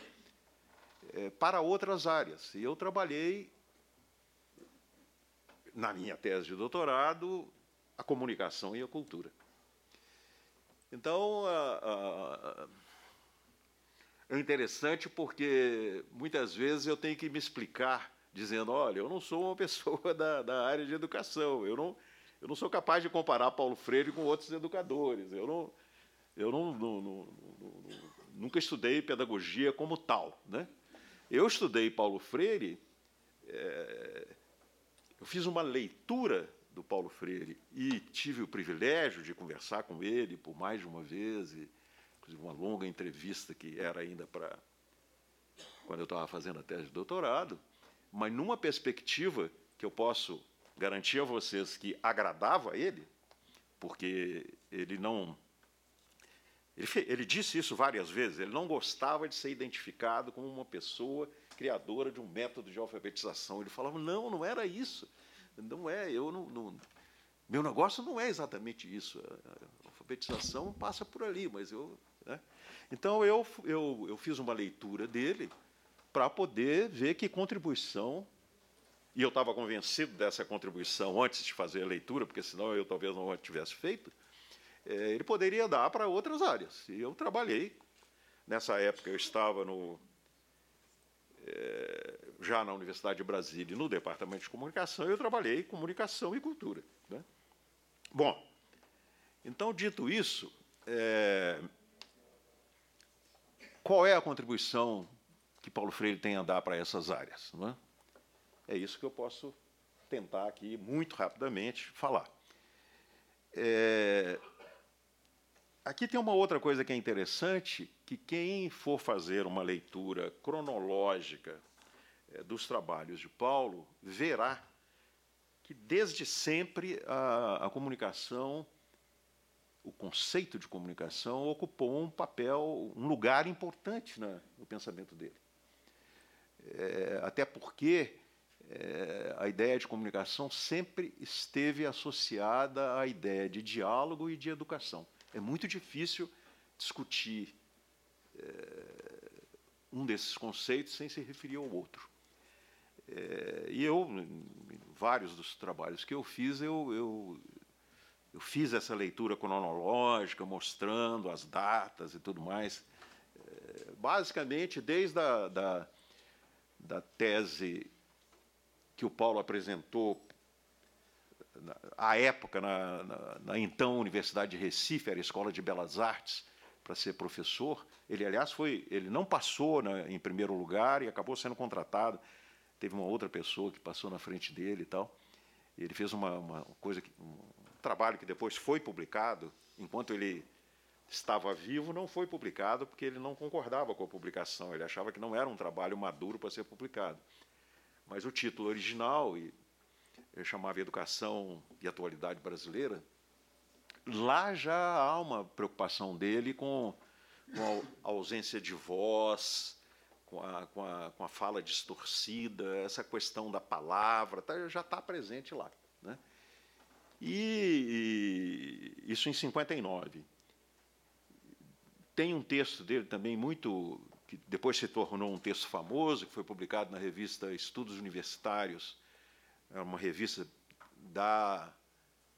é, para outras áreas. E eu trabalhei, na minha tese de doutorado, a comunicação e a cultura. Então, a, a, é interessante porque muitas vezes eu tenho que me explicar dizendo, olha, eu não sou uma pessoa da, da área de educação, eu não, eu não sou capaz de comparar Paulo Freire com outros educadores, eu não, eu não, não, não, nunca estudei pedagogia como tal, né? Eu estudei Paulo Freire, é, eu fiz uma leitura do Paulo Freire e tive o privilégio de conversar com ele por mais de uma vez, e, inclusive uma longa entrevista que era ainda para quando eu estava fazendo a tese de doutorado mas numa perspectiva que eu posso garantir a vocês que agradava a ele, porque ele não. Ele, ele disse isso várias vezes, ele não gostava de ser identificado como uma pessoa criadora de um método de alfabetização. Ele falava: não, não era isso. Não é, eu não. não meu negócio não é exatamente isso. A alfabetização passa por ali, mas eu. Então eu, eu, eu fiz uma leitura dele para poder ver que contribuição, e eu estava convencido dessa contribuição antes de fazer a leitura, porque senão eu talvez não tivesse feito, é, ele poderia dar para outras áreas. E eu trabalhei, nessa época eu estava no, é, já na Universidade de Brasília, no Departamento de Comunicação, eu trabalhei em comunicação e cultura. Né? Bom, então, dito isso, é, qual é a contribuição que Paulo Freire tem a dar para essas áreas. Não é? é isso que eu posso tentar aqui, muito rapidamente, falar. É... Aqui tem uma outra coisa que é interessante, que quem for fazer uma leitura cronológica eh, dos trabalhos de Paulo, verá que desde sempre a, a comunicação, o conceito de comunicação ocupou um papel, um lugar importante na, no pensamento dele. É, até porque é, a ideia de comunicação sempre esteve associada à ideia de diálogo e de educação. É muito difícil discutir é, um desses conceitos sem se referir ao outro. É, e eu, em vários dos trabalhos que eu fiz, eu, eu, eu fiz essa leitura cronológica, mostrando as datas e tudo mais. É, basicamente, desde a da, da tese que o Paulo apresentou à época na, na, na, então Universidade de Recife, era Escola de Belas Artes, para ser professor. Ele, aliás, foi, ele não passou né, em primeiro lugar e acabou sendo contratado. Teve uma outra pessoa que passou na frente dele e tal. Ele fez uma, uma coisa, que, trabalho que depois foi publicado, enquanto ele estava vivo, não foi publicado porque ele não concordava com a publicação. Ele achava que não era um trabalho maduro para ser publicado. Mas o título original, e chamava Educação e Atualidade Brasileira, lá já há uma preocupação dele com, com a ausência de voz, com a, com, a, com a fala distorcida, essa questão da palavra, tá, já está presente lá. Né? E, e isso em 59. Tem um texto dele também muito que depois se tornou um texto famoso, que foi publicado na revista Estudos Universitários, é uma revista da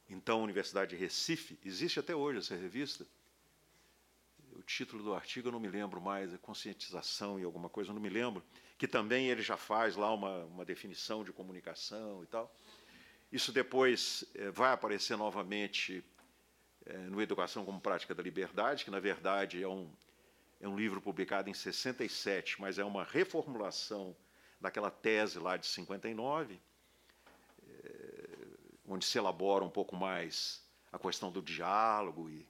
então Universidade de Recife, existe até hoje essa revista. O título do artigo eu não me lembro mais, é conscientização e alguma coisa, eu não me lembro, que também ele já faz lá uma, uma definição de comunicação e tal. Isso depois é, vai aparecer novamente é, no Educação como Prática da Liberdade, que na verdade é um, é um livro publicado em 67, mas é uma reformulação daquela tese lá de 59, é, onde se elabora um pouco mais a questão do diálogo e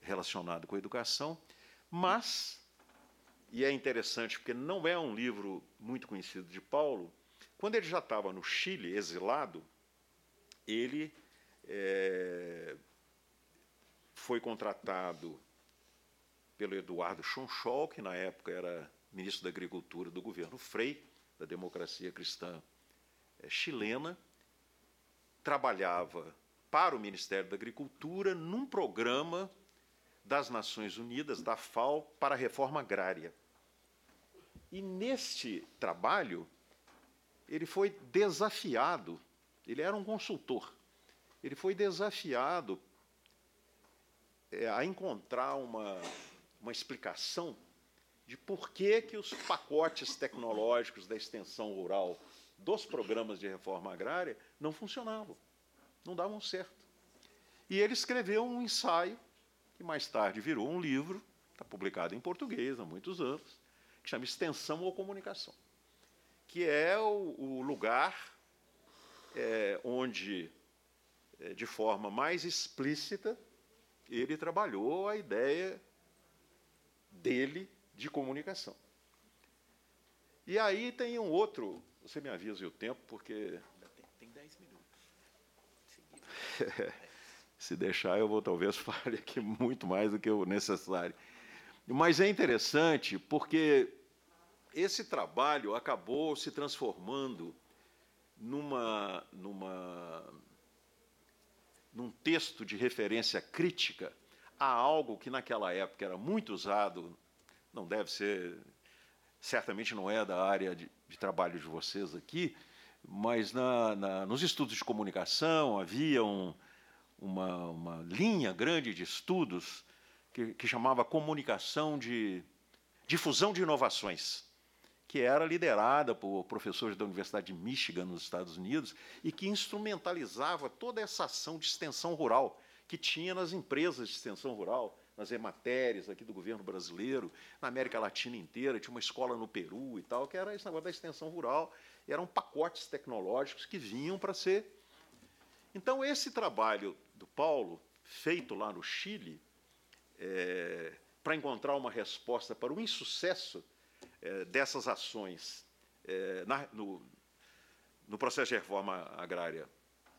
relacionado com a educação, mas e é interessante porque não é um livro muito conhecido de Paulo. Quando ele já estava no Chile, exilado, ele é, foi contratado pelo Eduardo Chonchol, que na época era ministro da Agricultura do governo Frei, da democracia cristã eh, chilena, trabalhava para o Ministério da Agricultura num programa das Nações Unidas, da FAO, para a reforma agrária. E neste trabalho, ele foi desafiado, ele era um consultor, ele foi desafiado eh, a encontrar uma uma explicação de por que, que os pacotes tecnológicos da extensão rural dos programas de reforma agrária não funcionavam, não davam certo. E ele escreveu um ensaio, que mais tarde virou um livro, está publicado em português há muitos anos, que chama Extensão ou Comunicação, que é o, o lugar é, onde, é, de forma mais explícita, ele trabalhou a ideia dele de comunicação. E aí tem um outro, você me avisa o tempo, porque. Tem 10 minutos. Se deixar, eu vou talvez fale aqui muito mais do que o necessário. Mas é interessante porque esse trabalho acabou se transformando numa, numa, num texto de referência crítica a algo que naquela época era muito usado, não deve ser, certamente não é da área de, de trabalho de vocês aqui, mas na, na, nos estudos de comunicação havia um, uma, uma, linha grande de estudos que, que chamava comunicação de difusão de inovações, que era liderada por professores da Universidade de Michigan, nos Estados Unidos, e que instrumentalizava toda essa ação de extensão rural que tinha nas empresas de extensão rural, nas ematérias aqui do governo brasileiro, na América Latina inteira, tinha uma escola no Peru e tal, que era esse negócio da extensão rural, eram pacotes tecnológicos que vinham para ser. Então, esse trabalho do Paulo, feito lá no Chile, é, para encontrar uma resposta para o insucesso é, dessas ações na, no, no processo de reforma agrária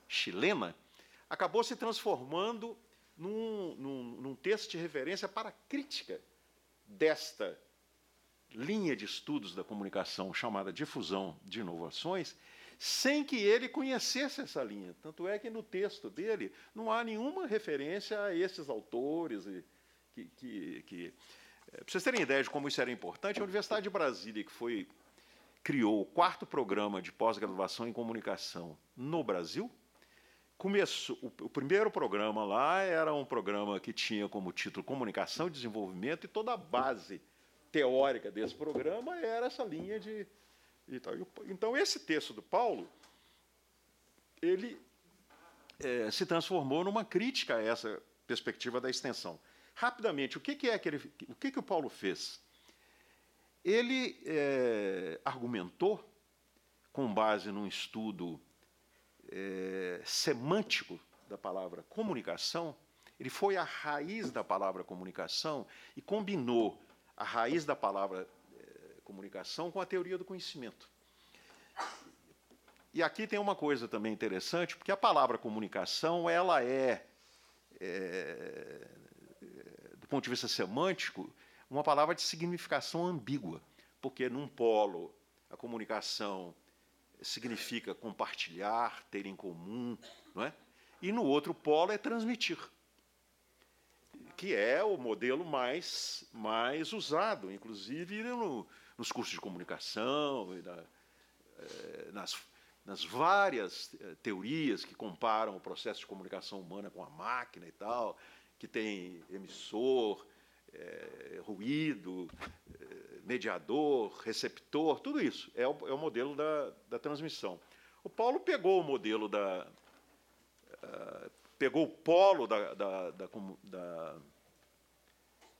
chilena, acabou se transformando num, num, num texto de referência para a crítica desta linha de estudos da comunicação chamada difusão de inovações, sem que ele conhecesse essa linha. Tanto é que no texto dele não há nenhuma referência a esses autores. Que, que, que... É, para vocês terem ideia de como isso era importante, a Universidade de Brasília, que foi criou o quarto programa de pós-graduação em comunicação no Brasil, começou o, o, primeiro programa lá era um programa que tinha como título Comunicação e Desenvolvimento e toda a base teórica desse programa era essa linha de então, esse texto do Paulo, ele é, se transformou numa crítica a essa perspectiva da extensão. Rapidamente, o que, é que ele, o que, que o Paulo fez? Ele é, argumentou, com base num estudo é, semântico da palavra comunicação, ele foi à raiz da palavra comunicação e combinou a raiz da palavra comunicação com a teoria do conhecimento. E aqui tem uma coisa também interessante, porque a palavra comunicação, ela é, é, do ponto de vista semântico, uma palavra de significação ambígua, porque num polo a comunicação significa compartilhar, ter em comum, não é? E no outro polo é transmitir, que é o modelo mais mais usado, inclusive no, nos cursos de comunicação, na, eh, nas, nas várias eh, teorias que comparam o processo de comunicação humana com a máquina e tal, que tem emissor, é, ruído, é, mediador, receptor, tudo isso é o, é o modelo da, da, transmissão. O Paulo pegou o modelo da. Uh, pegou o polo da, da, da,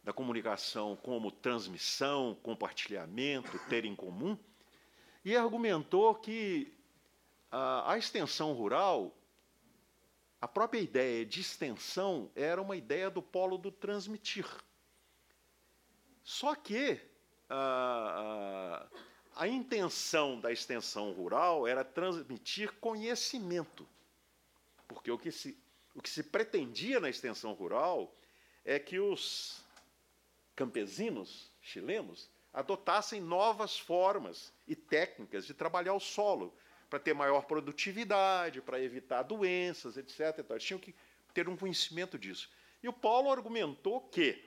da comunicação como transmissão, compartilhamento, ter em comum, e argumentou que a extensão rural, a própria ideia de extensão era uma ideia do polo do transmitir. Só que a, a, a intenção da extensão rural era transmitir conhecimento, porque o que se, o que se pretendia na extensão rural é que os campesinos chilenos adotassem novas formas e técnicas de trabalhar o solo para ter maior produtividade, para evitar doenças, etc. Eles tinham que ter um conhecimento disso. E o Paulo argumentou que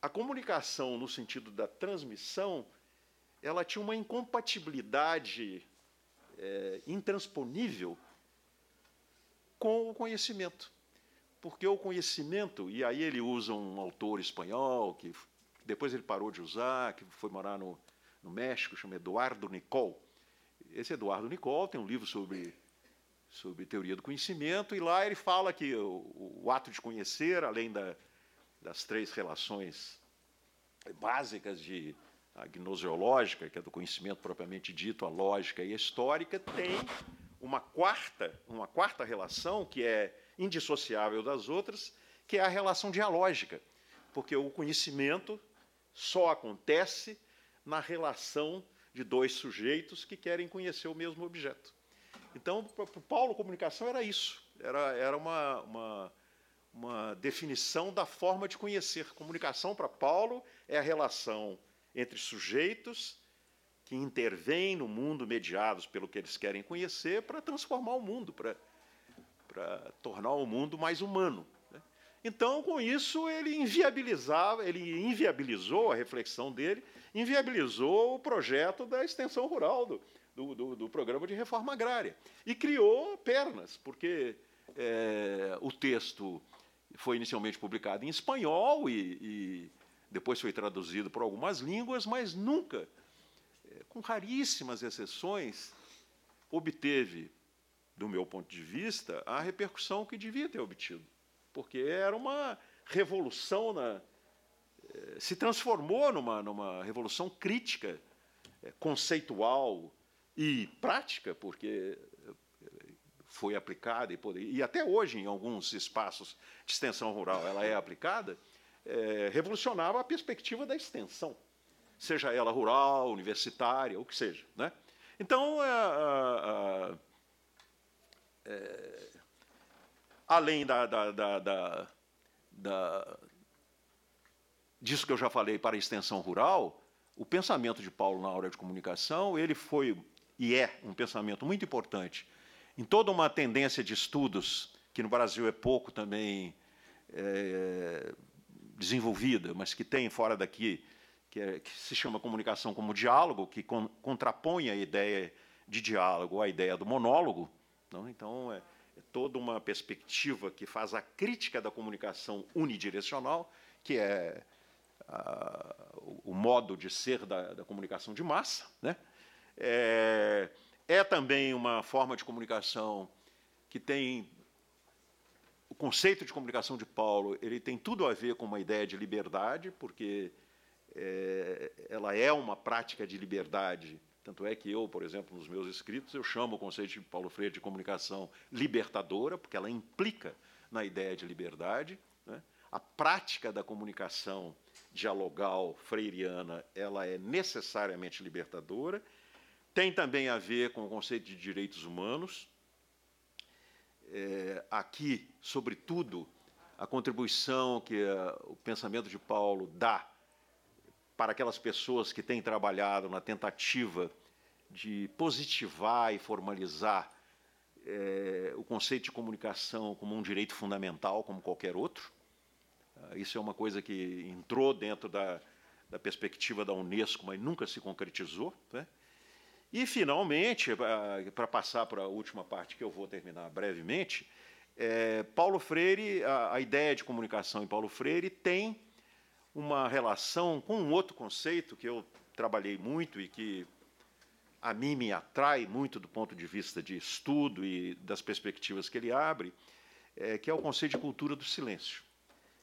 a comunicação, no sentido da transmissão, ela tinha uma incompatibilidade é, intransponível com o conhecimento porque o conhecimento, e aí ele usa um autor espanhol, que depois ele parou de usar, que foi morar no, no México, chama Eduardo Nicol. Esse Eduardo Nicol tem um livro sobre, sobre teoria do conhecimento, e lá ele fala que o, o ato de conhecer, além da, das três relações básicas de a gnoseológica, que é do conhecimento propriamente dito, a lógica e a histórica, tem uma quarta, uma quarta relação que é indissociável das outras, que é a relação dialógica, porque o conhecimento só acontece na relação de dois sujeitos que querem conhecer o mesmo objeto. Então, para Paulo, comunicação era isso, era, era uma, uma, uma definição da forma de conhecer. Comunicação, para Paulo, é a relação entre sujeitos que intervêm no mundo mediados pelo que eles querem conhecer para transformar o mundo, para para tornar o mundo mais humano. Então, com isso, ele inviabilizava, ele inviabilizou a reflexão dele, inviabilizou o projeto da extensão rural do, do, do, do programa de reforma agrária e criou pernas, porque é, o texto foi inicialmente publicado em espanhol e, e depois foi traduzido por algumas línguas, mas nunca, é, com raríssimas exceções, obteve do meu ponto de vista, a repercussão que devia ter obtido. Porque era uma revolução, na, eh, se transformou numa, numa revolução crítica, eh, conceitual e prática, porque eh, foi aplicada e, e até hoje em alguns espaços de extensão rural ela é aplicada, é, revolucionava a perspectiva da extensão. seja ela rural, universitária, o que seja. Né? Então, é, além da, da, da, da, disso que eu já falei para a extensão rural, o pensamento de Paulo na área de comunicação ele foi e é um pensamento muito importante em toda uma tendência de estudos que no Brasil é pouco também é, desenvolvida, mas que tem fora daqui, que, é, que, se chama comunicação como diálogo, que con, contrapõe a ideia de diálogo à ideia do monólogo. Não? Então, é toda uma perspectiva que faz a crítica da comunicação unidirecional, que é a, o modo de ser da, da comunicação de massa. Né? É, é também uma forma de comunicação que tem o conceito de comunicação de Paulo ele tem tudo a ver com uma ideia de liberdade, porque é, ela é uma prática de liberdade. Tanto é que eu, por exemplo, nos meus escritos, eu chamo o conceito de Paulo Freire de comunicação libertadora, porque ela implica na ideia de liberdade. Né? A prática da comunicação dialogal freiriana ela é necessariamente libertadora. Tem também a ver com o conceito de direitos humanos, é, aqui, sobretudo, a contribuição que a, o pensamento de Paulo dá para aquelas pessoas que têm trabalhado na tentativa de positivar e formalizar é, o conceito de comunicação como um direito fundamental, como qualquer outro. Ah, isso é uma coisa que entrou dentro da, da perspectiva da Unesco, mas nunca se concretizou. Né? E, finalmente, para passar para a última parte, que eu vou terminar brevemente, é, Paulo Freire, a, a, ideia de comunicação em Paulo Freire tem uma relação com um outro conceito que eu trabalhei muito e que a mim me atrai muito do ponto de vista de estudo e das perspectivas que ele abre, é, que é o conceito de cultura do silêncio.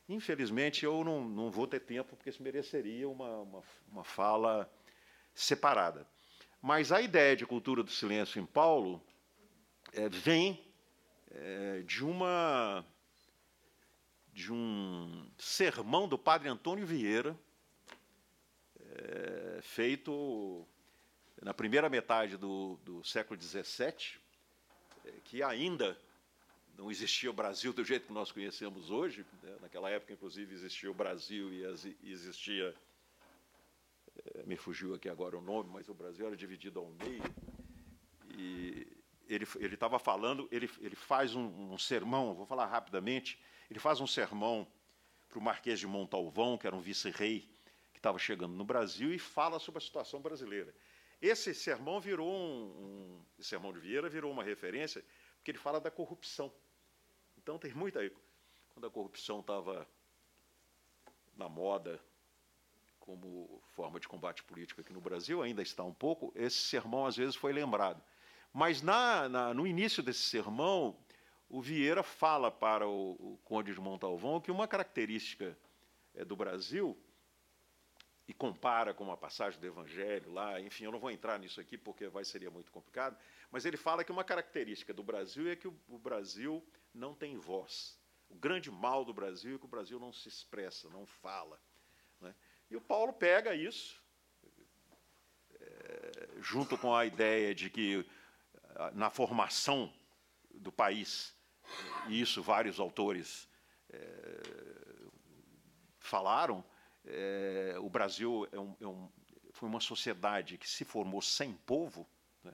Infelizmente, eu não, não vou ter tempo, porque isso mereceria uma, uma, uma fala separada. Mas a ideia de cultura do silêncio em Paulo é, vem é, de uma de um sermão do padre Antônio Vieira, é, feito na primeira metade do, do século XVII, é, que ainda não existia o Brasil do jeito que nós conhecemos hoje. Né? Naquela época, inclusive, existia o Brasil e, as, existia é, me fugiu aqui agora o nome, mas o Brasil era dividido ao meio. E ele ele estava falando, ele ele faz um, um, sermão, vou falar rapidamente. Ele faz um sermão para o Marquês de Montalvão, que era um vice-rei que estava chegando no Brasil, e fala sobre a situação brasileira. Esse sermão virou um, um sermão de Vieira virou uma referência porque ele fala da corrupção. Então tem muita aí quando a corrupção estava na moda como forma de combate político aqui no Brasil, ainda está um pouco, esse sermão às vezes foi lembrado. Mas na, na, no início desse sermão, o Vieira fala para o, o Conde de Montalvão que uma característica é, do Brasil, e compara com uma passagem do Evangelho lá, enfim, eu não vou entrar nisso aqui porque vai seria muito complicado, mas ele fala que uma característica do Brasil é que o, o Brasil não tem voz. O grande mal do Brasil é que o Brasil não se expressa, não fala. Né? E o Paulo pega isso, é, junto com a ideia de que na formação do país, e isso vários autores é, falaram, é, o Brasil é um, é um, foi uma sociedade que se formou sem povo. Né?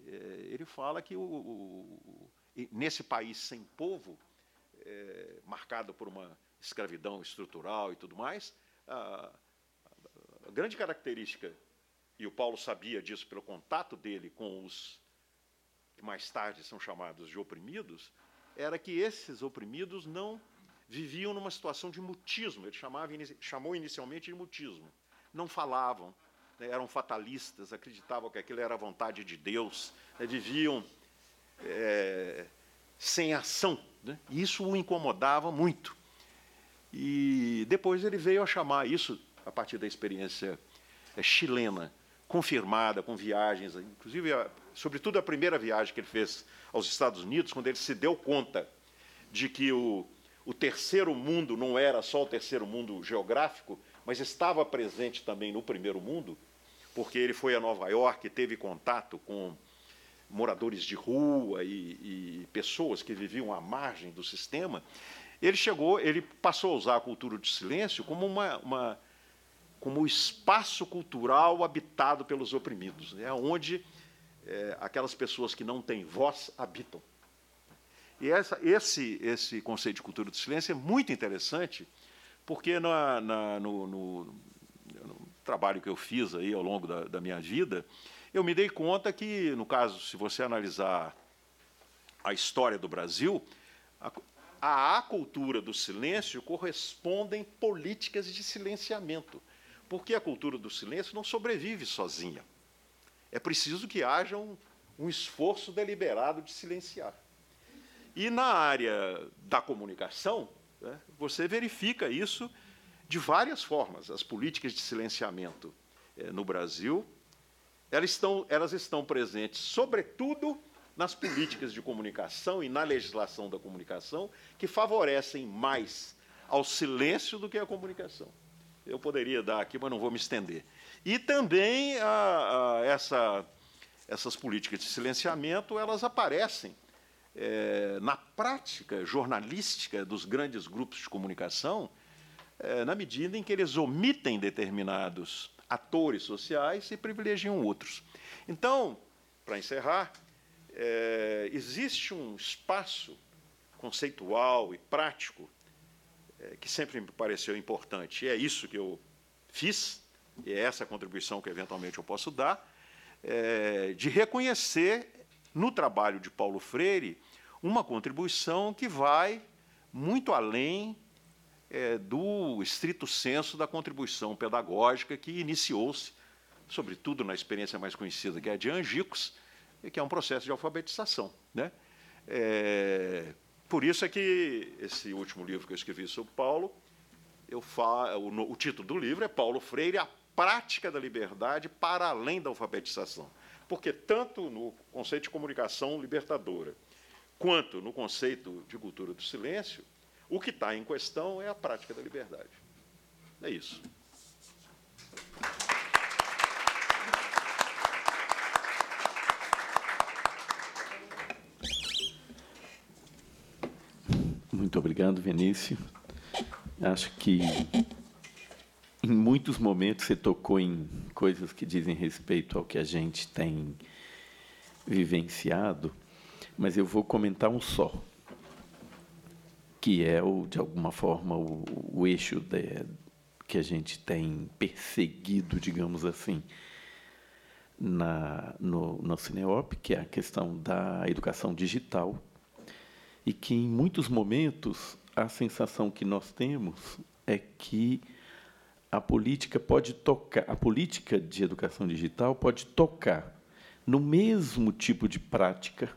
É, ele fala que o, o, nesse país sem povo, marcado por uma escravidão estrutural e tudo mais, a, a grande característica, e o Paulo sabia disso pelo contato dele com os que mais tarde são chamados de oprimidos, era que esses oprimidos não viviam numa situação de mutismo. Ele chamava, chamou inicialmente de mutismo. Não falavam, né, eram fatalistas, acreditavam que aquilo era a vontade de Deus, né, viviam é, sem ação. Né, isso o incomodava muito. E depois ele veio a chamar isso, a partir da experiência é, chilena, confirmada, com viagens, inclusive, sobretudo a primeira viagem que ele fez aos Estados Unidos, quando ele se deu conta de que o, o terceiro mundo não era só o terceiro mundo geográfico, mas estava presente também no primeiro mundo, porque ele foi a Nova York, teve contato com moradores de rua e, e pessoas que viviam à margem do sistema. Ele chegou, ele passou a usar a cultura do silêncio como uma, uma como o espaço cultural habitado pelos oprimidos, né, onde é, aquelas pessoas que não têm voz habitam. E essa, esse, esse conceito de cultura do silêncio é muito interessante, porque na, na, no, no, no, trabalho que eu fiz aí ao longo da, da minha vida, eu me dei conta que, no caso, se você analisar a história do Brasil, a, a cultura do silêncio correspondem políticas de silenciamento, porque a cultura do silêncio não sobrevive sozinha. É preciso que haja um, um esforço deliberado de silenciar. E na área da comunicação, né, você verifica isso de várias formas. As políticas de silenciamento é, no Brasil, elas estão, elas estão presentes, sobretudo, nas políticas de comunicação e na legislação da comunicação, que favorecem mais ao silêncio do que à comunicação. Eu poderia dar aqui, mas não vou me estender. E também a, a, essa, essas políticas de silenciamento, elas aparecem é, na prática jornalística dos grandes grupos de comunicação, é, na medida em que eles omitem determinados atores sociais e privilegiam outros. Então, para encerrar, é, existe um espaço conceitual e prático é, que sempre me pareceu importante. E é isso que eu fiz, e é essa contribuição que eventualmente eu posso dar, é, de reconhecer no trabalho de Paulo Freire, uma contribuição que vai muito além é, do estrito senso da contribuição pedagógica que iniciou-se, sobretudo na experiência mais conhecida, que é a de Angicos, que é um processo de alfabetização. Né? É, por isso é que esse último livro que eu escrevi sobre Paulo, eu falo, o, o título do livro é Paulo Freire, a prática da liberdade para além da alfabetização porque tanto no conceito de comunicação libertadora, quanto no conceito de cultura do silêncio, o que está em questão é a prática da liberdade. É isso. Muito obrigado, Vinícius. Acho que em muitos momentos você tocou em coisas que dizem respeito ao que a gente tem vivenciado, mas eu vou comentar um só, que é o de alguma forma o, o eixo de, que a gente tem perseguido, digamos assim, na, no, no Cineop, que é a questão da educação digital, e que em muitos momentos a sensação que nós temos é que a política pode tocar, a política de educação digital pode tocar no mesmo tipo de prática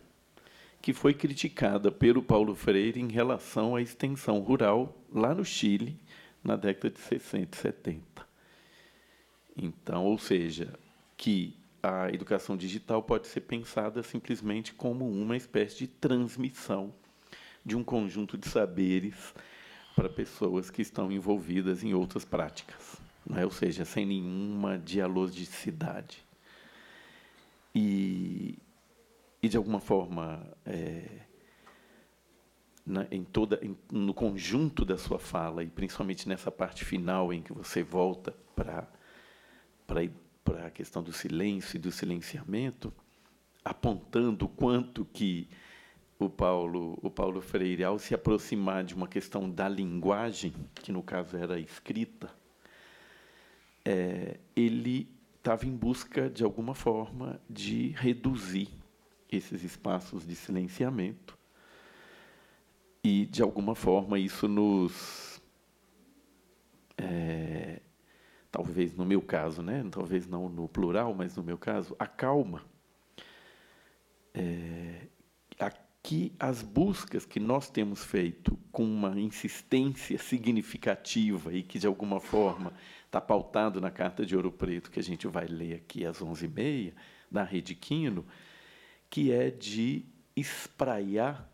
que foi criticada pelo Paulo Freire em relação à extensão rural lá no Chile na década de 60 e 70. Então, ou seja, que a educação digital pode ser pensada simplesmente como uma espécie de transmissão de um conjunto de saberes para pessoas que estão envolvidas em outras práticas, é? ou seja, sem nenhuma dialogicidade. E, e de alguma forma, é, na, em toda, em, no conjunto da sua fala, e principalmente nessa parte final em que você volta para para a questão do silêncio e do silenciamento, apontando o quanto que o Paulo, o Paulo Freire, ao se aproximar de uma questão da linguagem, que no caso era escrita, é, ele estava em busca, de alguma forma, de reduzir esses espaços de silenciamento. E, de alguma forma, isso nos. É, talvez no meu caso, né? talvez não no plural, mas no meu caso, acalma. É, que as buscas que nós temos feito com uma insistência significativa e que, de alguma forma, está pautado na Carta de Ouro Preto, que a gente vai ler aqui às 11h30, da Rede Quino, que é de espraiar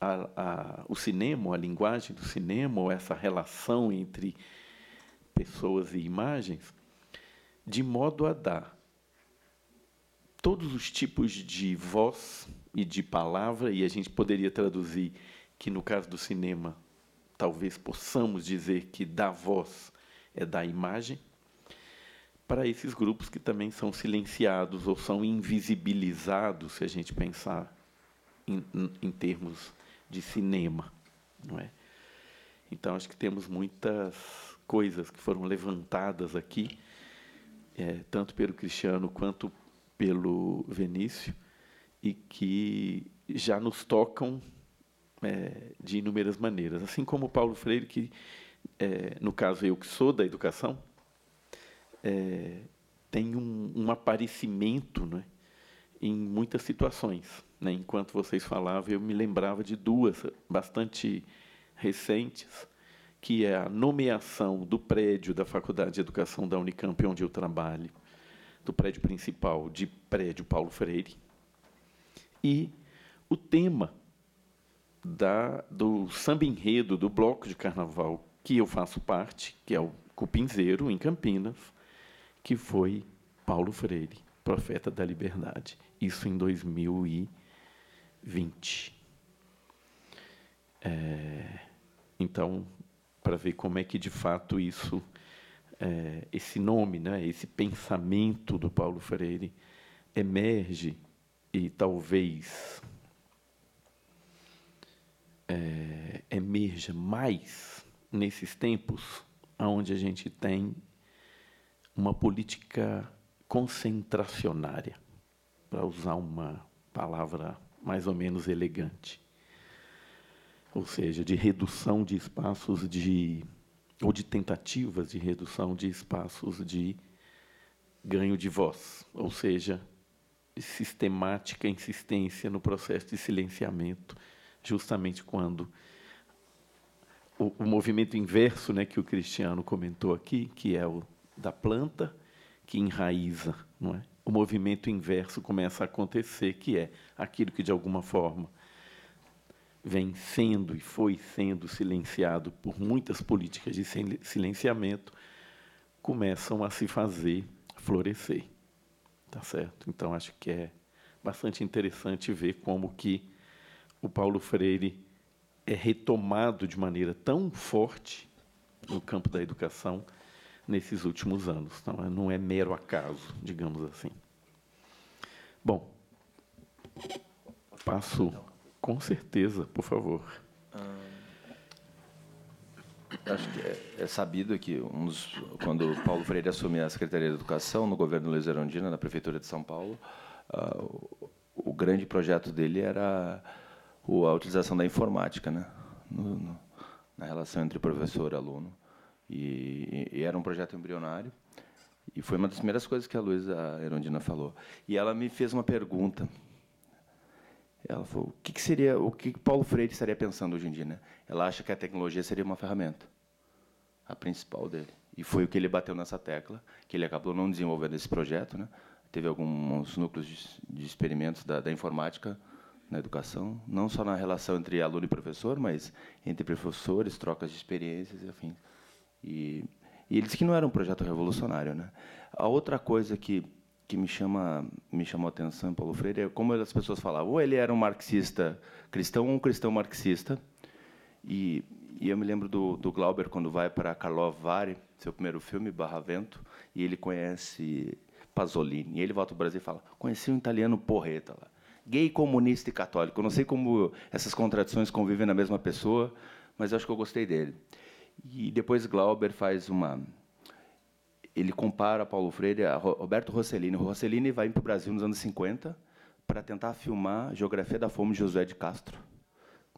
a, a, o cinema, a linguagem do cinema, ou essa relação entre pessoas e imagens, de modo a dar todos os tipos de voz e de palavra, e a gente poderia traduzir que, no caso do cinema, talvez possamos dizer que dar voz é dar imagem, para esses grupos que também são silenciados ou são invisibilizados, se a gente pensar em, em termos de cinema, não é? Então acho que temos muitas coisas que foram levantadas aqui, é, tanto pelo Cristiano quanto pelo Venício, e que já nos tocam é, de inúmeras maneiras. Assim como Paulo Freire, que, é, no caso eu que sou da educação, é, tem um, um aparecimento né, em muitas situações. Né? Enquanto vocês falavam, eu me lembrava de duas bastante recentes, que é a nomeação do prédio da Faculdade de Educação da Unicamp, onde eu trabalho, do prédio principal de prédio Paulo Freire, e o tema da, do samba enredo do bloco de carnaval que eu faço parte, que é o Cupinzeiro, em Campinas, que foi Paulo Freire, profeta da liberdade. Isso em 2020. É, então, para ver como é que de fato isso, é, esse nome, né, esse pensamento do Paulo Freire emerge e talvez é, emerja mais nesses tempos onde a gente tem uma política concentracionária, para usar uma palavra mais ou menos elegante. Ou seja, de redução de espaços de ou de tentativas de redução de espaços de ganho de voz, ou seja, sistemática insistência no processo de silenciamento, justamente quando o, o movimento inverso, né, que o Cristiano comentou aqui, que é o da planta que enraiza, não é? O movimento inverso começa a acontecer, que é aquilo que de alguma forma vem sendo e foi sendo silenciado por muitas políticas de silenciamento, começam a se fazer florescer. Tá certo? Então acho que é bastante interessante ver como que o Paulo Freire é retomado de maneira tão forte no campo da educação nesses últimos anos. Então, não é mero acaso, digamos assim. Bom, passo com certeza, por favor. Acho que é, é, sabido que um dos, quando Paulo Freire assumiu a Secretaria de Educação no governo Luiz Erondina, na Prefeitura de São Paulo, uh, o, o, grande projeto dele era a utilização da informática né? No, no, na relação entre professor e aluno. E, e, era um projeto embrionário. E foi uma das primeiras coisas que a Luísa Erondina falou. E ela me fez uma pergunta. Ela falou: o que, que seria, o que Paulo Freire estaria pensando hoje em dia? Né? Ela acha que a tecnologia seria uma ferramenta, a principal dele. E foi o que ele bateu nessa tecla, que ele acabou não desenvolvendo esse projeto. Né? Teve alguns núcleos de, de experimentos da, da informática na educação, não só na relação entre aluno e professor, mas entre professores, trocas de experiências e. E, e ele disse que não era um projeto revolucionário. Né? A outra coisa que, que me, chama, me chamou a atenção Paulo Freire é como as pessoas falavam. Ou ele era um marxista cristão ou um cristão marxista. E, e eu me lembro do, do Glauber, quando vai para Karlovari, seu primeiro filme, Barra Vento, e ele conhece Pasolini. E ele volta ao Brasil e fala, conheci um italiano porreta lá. Gay, comunista e católico. Não sei como essas contradições convivem na mesma pessoa, mas acho que eu gostei dele. E depois Glauber faz uma. Ele compara Paulo Freire a Roberto Rossellini. O Rossellini vai para o Brasil nos anos 50 para tentar filmar a geografia da fome de Josué de Castro.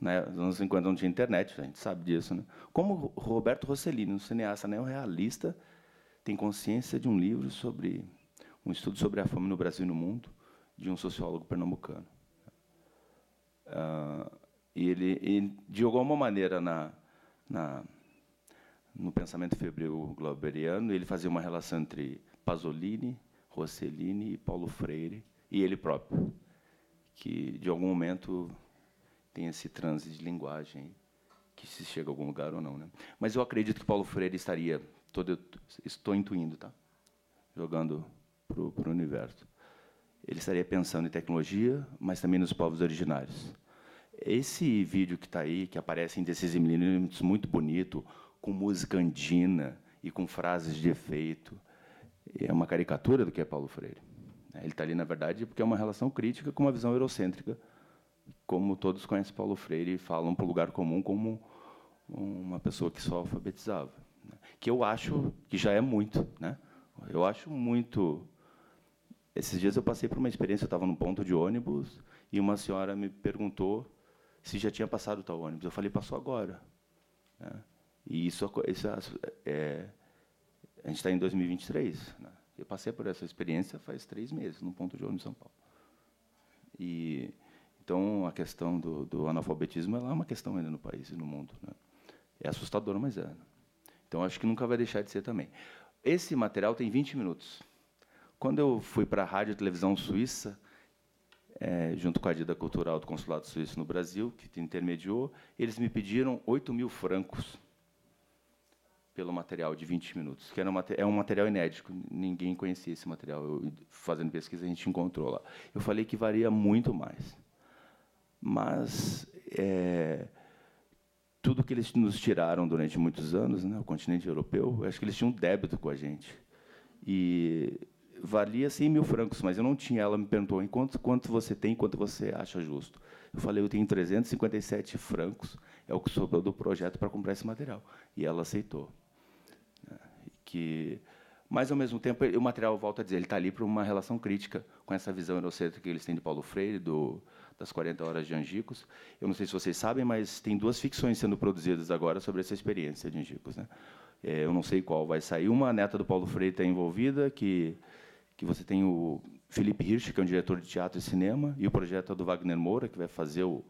Né? Nos anos 50 não tinha internet, a gente sabe disso. Né? Como Roberto Rossellini, um cineasta neorrealista, tem consciência de um livro sobre um estudo sobre a fome no Brasil e no mundo, de um sociólogo pernambucano. Uh, e ele, ele, de alguma maneira, na, na no pensamento febril glauberiano, ele fazia uma relação entre Pasolini, Rossellini e Paulo Freire, e ele próprio, que, de algum momento, tem esse transe de linguagem que se chega a algum lugar ou não, né? Mas eu acredito que Paulo Freire estaria todo estou intuindo, tá? Jogando para o universo. Ele estaria pensando em tecnologia, mas também nos povos originários. Esse vídeo que está aí, que aparece em 16 milímetros, muito bonito, com música andina e com frases de efeito, é uma caricatura do que é Paulo Freire. Ele está ali, na verdade, porque é uma relação crítica com uma visão eurocêntrica, como todos conhecem Paulo Freire e falam para o lugar comum como uma pessoa que só alfabetizava. Né? Que eu acho que já é muito. Né? Eu acho muito. Esses dias eu passei por uma experiência, eu estava num ponto de ônibus e uma senhora me perguntou se já tinha passado tal ônibus. Eu falei, passou agora. Né? E isso, isso é, a gente está em 2023. Né? Eu passei por essa experiência faz três meses, num ponto de ônibus em São Paulo. E então a questão do, do analfabetismo é uma questão ainda no país e no mundo. Né? É assustador, mas é. Né? Então acho que nunca vai deixar de ser também. Esse material tem 20 minutos. Quando eu fui para a rádio e televisão suíça, é, junto com a Dida Cultural do Consulado Suíço no Brasil, que intermediou, eles me pediram 8 mil francos pelo material de 20 minutos, que era um, é um material inédito, ninguém conhecia esse material. Eu, fazendo pesquisa, a gente encontrou lá. Eu falei que varia muito mais. Mas é, tudo que eles nos tiraram durante muitos anos, né, o continente europeu, acho que eles tinham débito com a gente. E valia 100 mil francos, mas eu não tinha. Ela me perguntou quanto, quanto você tem, quanto você acha justo. Eu falei, eu tenho 357 francos, é o que sobrou do projeto para comprar esse material. E ela aceitou. Que, mas, ao mesmo tempo, o material, volta a dizer, ele está ali para uma relação crítica com essa visão eurocêntrica que eles têm de Paulo Freire, do, das 40 Horas de Angicos. Eu não sei se vocês sabem, mas tem duas ficções sendo produzidas agora sobre essa experiência de Angicos. Né? É, eu não sei qual vai sair. Uma, neta do Paulo Freire está envolvida, que, que você tem o Felipe Hirsch, que é um diretor de teatro e cinema, e o projeto é do Wagner Moura, que vai fazer o,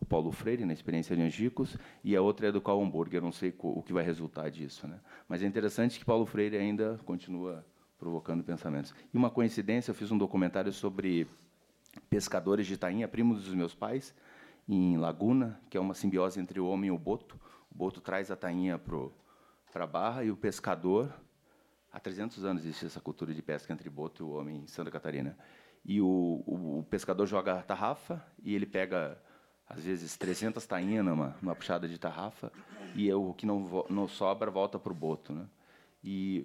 o Paulo Freire, na experiência de Angicos, e a outra é do Karl Hamburger, eu não sei o que vai resultar disso. Né? Mas é interessante que Paulo Freire ainda continua provocando pensamentos. E uma coincidência, eu fiz um documentário sobre pescadores de tainha, primos dos meus pais, em Laguna, que é uma simbiose entre o homem e o boto. O boto traz a tainha para a barra e o pescador. Há 300 anos existe essa cultura de pesca entre boto e o homem em Santa Catarina. E o, o, o pescador joga a tarrafa e ele pega, às vezes, 300 tainhas numa, numa puxada de tarrafa e o que não, não sobra volta para o boto. Né? E,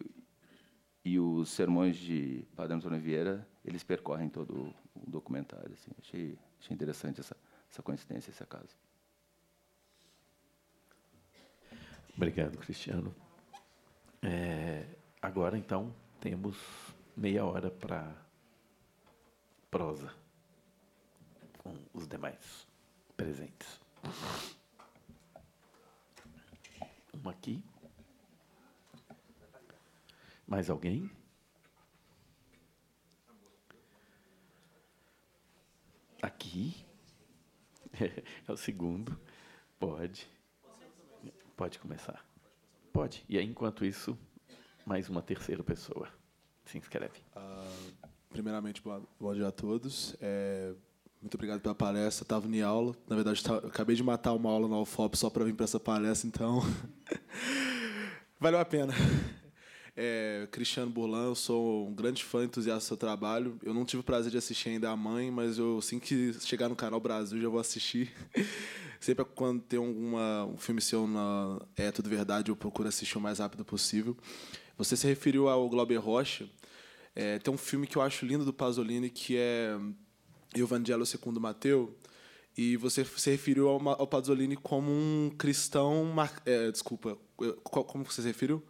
e os sermões de Padre Antônio Vieira, eles percorrem todo o documentário. Assim. Achei, achei interessante essa, essa coincidência, esse acaso. Obrigado, Cristiano. É, agora, então, temos meia hora para prosa com os demais presentes. Uma aqui. Mais alguém? Aqui. É o segundo. Pode. Pode começar. Pode. E aí, enquanto isso, mais uma terceira pessoa se inscreve. Uh, primeiramente, bom dia a todos. É, muito obrigado pela palestra. Estava em aula. Na verdade, tava, acabei de matar uma aula na UFOP só para vir para essa palestra, então. Valeu a pena. É, Cristiano Burlan, eu sou um grande fã entusiasta do seu trabalho. Eu não tive o prazer de assistir ainda a mãe, mas eu assim que chegar no canal Brasil já vou assistir. Sempre quando tem alguma, um filme seu na É Tudo Verdade, eu procuro assistir o mais rápido possível. Você se referiu ao Glauber Rocha. É, tem um filme que eu acho lindo do Pasolini que é Evangelho segundo Mateu. E você se referiu ao, ao Pasolini como um cristão. É, desculpa, como você se referiu?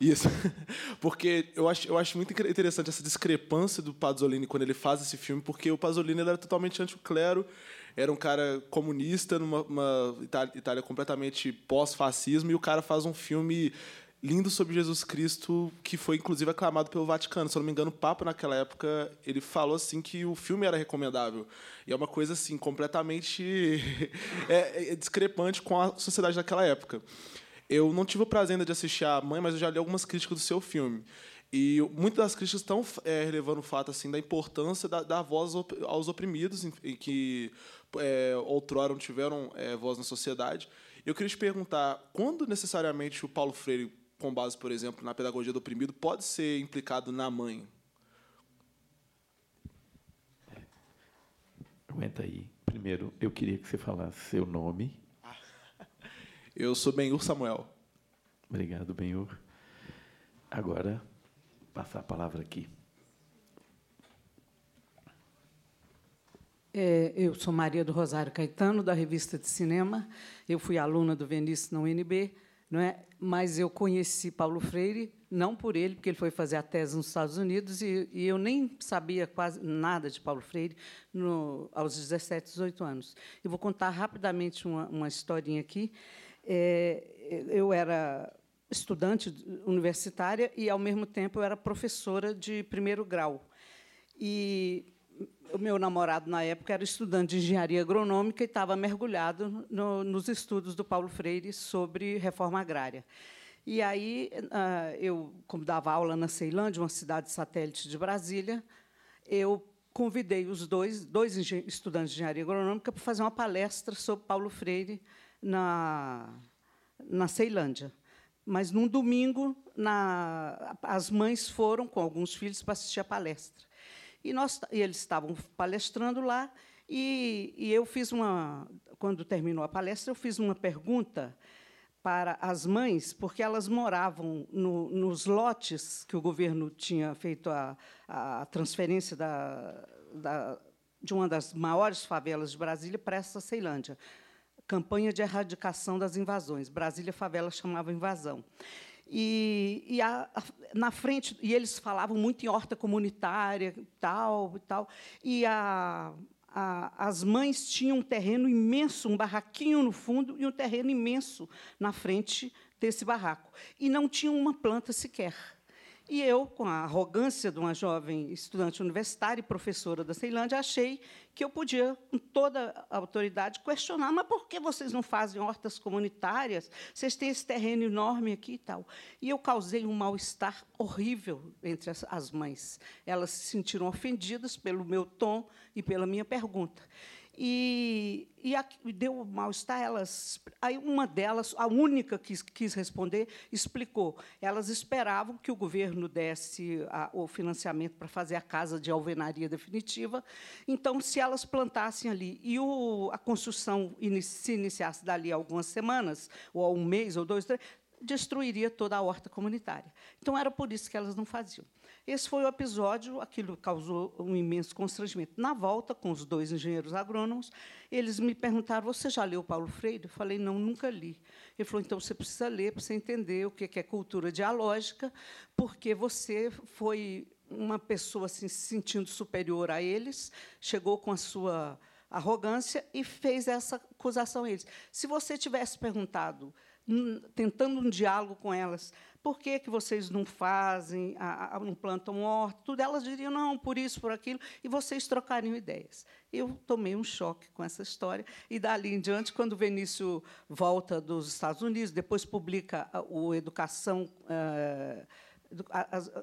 Isso. Porque eu acho, eu acho muito interessante essa discrepância do Pasolini quando ele faz esse filme, porque o Pasolini era totalmente anti-clero, era um cara comunista numa Itália, Itália completamente pós-fascismo, e o cara faz um filme lindo sobre Jesus Cristo, que foi inclusive aclamado pelo Vaticano. Se eu não me engano, o Papa naquela época, ele falou assim que o filme era recomendável. E é uma coisa assim completamente é, é discrepante com a sociedade daquela época. Eu não tive o prazer ainda de assistir a Mãe, mas eu já li algumas críticas do seu filme. E muitas das críticas estão é, relevando o fato assim da importância da, da voz aos oprimidos, que é, outrora não tiveram é, voz na sociedade. Eu queria te perguntar, quando necessariamente o Paulo Freire, com base, por exemplo, na pedagogia do oprimido, pode ser implicado na mãe? Aguenta aí. Primeiro, eu queria que você falasse seu nome. Eu sou Benhur Samuel. Obrigado, Benhur. Agora, passar a palavra aqui. É, eu sou Maria do Rosário Caetano, da revista de cinema. Eu fui aluna do Venice na UNB, não é? mas eu conheci Paulo Freire, não por ele, porque ele foi fazer a tese nos Estados Unidos, e, e eu nem sabia quase nada de Paulo Freire no, aos 17, 18 anos. Eu vou contar rapidamente uma, uma historinha aqui. É, eu era estudante universitária e, ao mesmo tempo, eu era professora de primeiro grau. E o meu namorado, na época, era estudante de engenharia agronômica e estava mergulhado no, nos estudos do Paulo Freire sobre reforma agrária. E aí, ah, eu, como dava aula na Ceilândia, uma cidade satélite de Brasília, eu convidei os dois, dois estudantes de engenharia agronômica para fazer uma palestra sobre Paulo Freire na, na Ceilândia. Mas, num domingo, na, as mães foram com alguns filhos para assistir a palestra. E, nós, e eles estavam palestrando lá, e, e eu fiz uma. Quando terminou a palestra, eu fiz uma pergunta para as mães, porque elas moravam no, nos lotes que o governo tinha feito a, a transferência da, da, de uma das maiores favelas de Brasília para essa Ceilândia. Campanha de erradicação das invasões. Brasília Favela chamava invasão. E, e a, a, na frente, e eles falavam muito em horta comunitária, tal e tal. E a, as mães tinham um terreno imenso, um barraquinho no fundo e um terreno imenso na frente desse barraco. E não tinham uma planta sequer. E eu, com a arrogância de uma jovem estudante universitária e professora da Ceilândia, achei que eu podia, com toda a autoridade, questionar: mas por que vocês não fazem hortas comunitárias? Vocês têm esse terreno enorme aqui e tal. E eu causei um mal-estar horrível entre as mães. Elas se sentiram ofendidas pelo meu tom e pela minha pergunta. E, e deu mal-estar. Elas, aí uma delas, a única que quis responder, explicou. Elas esperavam que o governo desse a, o financiamento para fazer a casa de alvenaria definitiva. Então, se elas plantassem ali e o, a construção se iniciasse dali a algumas semanas, ou a um mês, ou dois, três, destruiria toda a horta comunitária. Então, era por isso que elas não faziam. Esse foi o episódio, aquilo causou um imenso constrangimento. Na volta, com os dois engenheiros agrônomos, eles me perguntaram: Você já leu Paulo Freire? Eu falei: Não, nunca li. Ele falou: Então você precisa ler para você entender o que é cultura dialógica, porque você foi uma pessoa assim, se sentindo superior a eles, chegou com a sua arrogância e fez essa acusação a eles. Se você tivesse perguntado, tentando um diálogo com elas, por que, que vocês não fazem, a, a, não plantam horta? Tudo elas diriam, não, por isso, por aquilo, e vocês trocariam ideias. Eu tomei um choque com essa história, e dali em diante, quando o Vinícius volta dos Estados Unidos, depois publica o Educação. Uh,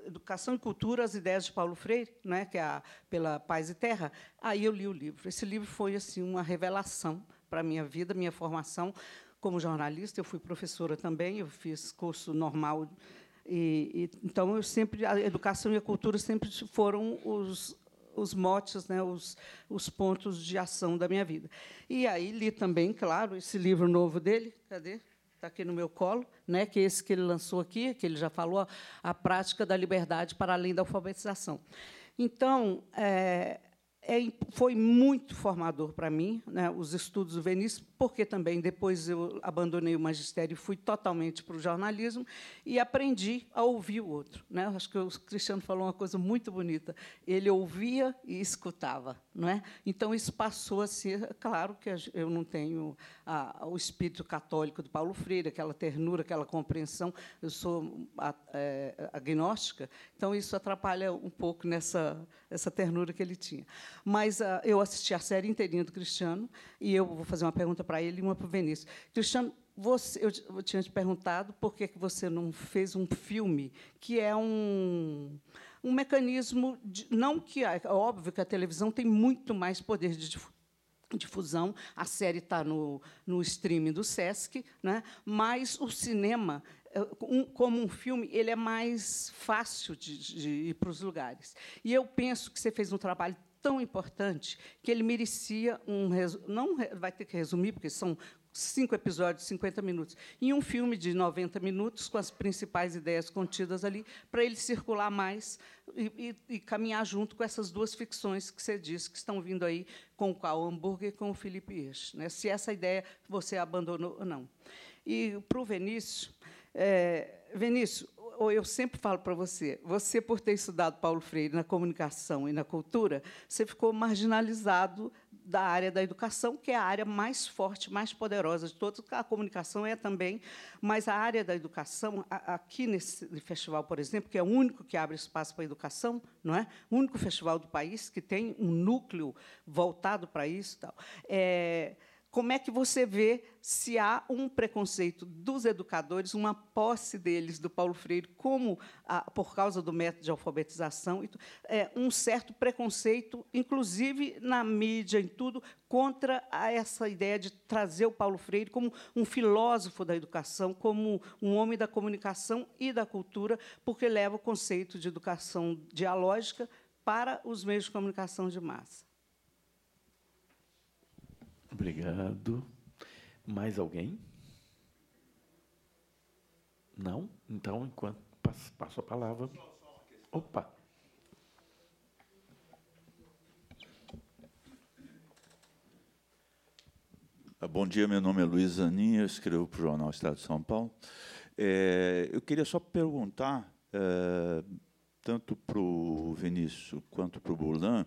Educação e Cultura, as ideias de Paulo Freire, né, que é a, pela Paz e Terra. Aí eu li o livro. Esse livro foi assim uma revelação para a minha vida, minha formação, como jornalista, eu fui professora também, eu fiz curso normal. E, e, então, eu sempre a educação e a cultura sempre foram os, os motes, né, os, os pontos de ação da minha vida. E aí li também, claro, esse livro novo dele, cadê? Está aqui no meu colo, né, que é esse que ele lançou aqui, que ele já falou, a prática da liberdade para além da alfabetização. Então, é, é, foi muito formador para mim, né, os estudos do Venice, porque também depois eu abandonei o magistério e fui totalmente para o jornalismo e aprendi a ouvir o outro. Né? Acho que o Cristiano falou uma coisa muito bonita. Ele ouvia e escutava. Não é? Então, isso passou a ser. Claro que eu não tenho a, o espírito católico do Paulo Freire, aquela ternura, aquela compreensão. Eu sou é, agnóstica, então isso atrapalha um pouco nessa essa ternura que ele tinha. Mas uh, eu assisti a série inteirinha do Cristiano e eu vou fazer uma pergunta para ele e uma para o Vinícius. Cristiano, você, eu, eu tinha te perguntado por que você não fez um filme que é um, um mecanismo de, não que é óbvio que a televisão tem muito mais poder de difusão. A série está no, no streaming do Sesc, né? mas o cinema, é, como um filme, ele é mais fácil de, de ir para os lugares. E eu penso que você fez um trabalho tão importante que ele merecia um não vai ter que resumir porque são cinco episódios, 50 minutos, e um filme de 90 minutos com as principais ideias contidas ali, para ele circular mais e, e, e, caminhar junto com essas duas ficções que você disse que estão vindo aí com o Carl Hamburger e com o Felipe Eix. Né? Se essa ideia você abandonou ou não. E para o Vinícius, é, Vinícius, eu sempre falo para você, você por ter estudado Paulo Freire na comunicação e na cultura, você ficou marginalizado da área da educação, que é a área mais forte, mais poderosa de todas. A comunicação é também, mas a área da educação, aqui nesse festival, por exemplo, que é o único que abre espaço para a educação, não é? O único festival do país que tem um núcleo voltado para isso, tal. É, como é que você vê se há um preconceito dos educadores, uma posse deles do Paulo Freire, como ah, por causa do método de alfabetização, é, um certo preconceito, inclusive na mídia, em tudo, contra essa ideia de trazer o Paulo Freire como um filósofo da educação, como um homem da comunicação e da cultura, porque leva o conceito de educação dialógica para os meios de comunicação de massa. Obrigado. Mais alguém? Não? Então, enquanto passo a palavra. Opa! Ah, bom dia, meu nome é Luiz Zanin, eu escrevo para o Jornal Estado de São Paulo. É, eu queria só perguntar, é, tanto para o Vinícius quanto para o Burlan,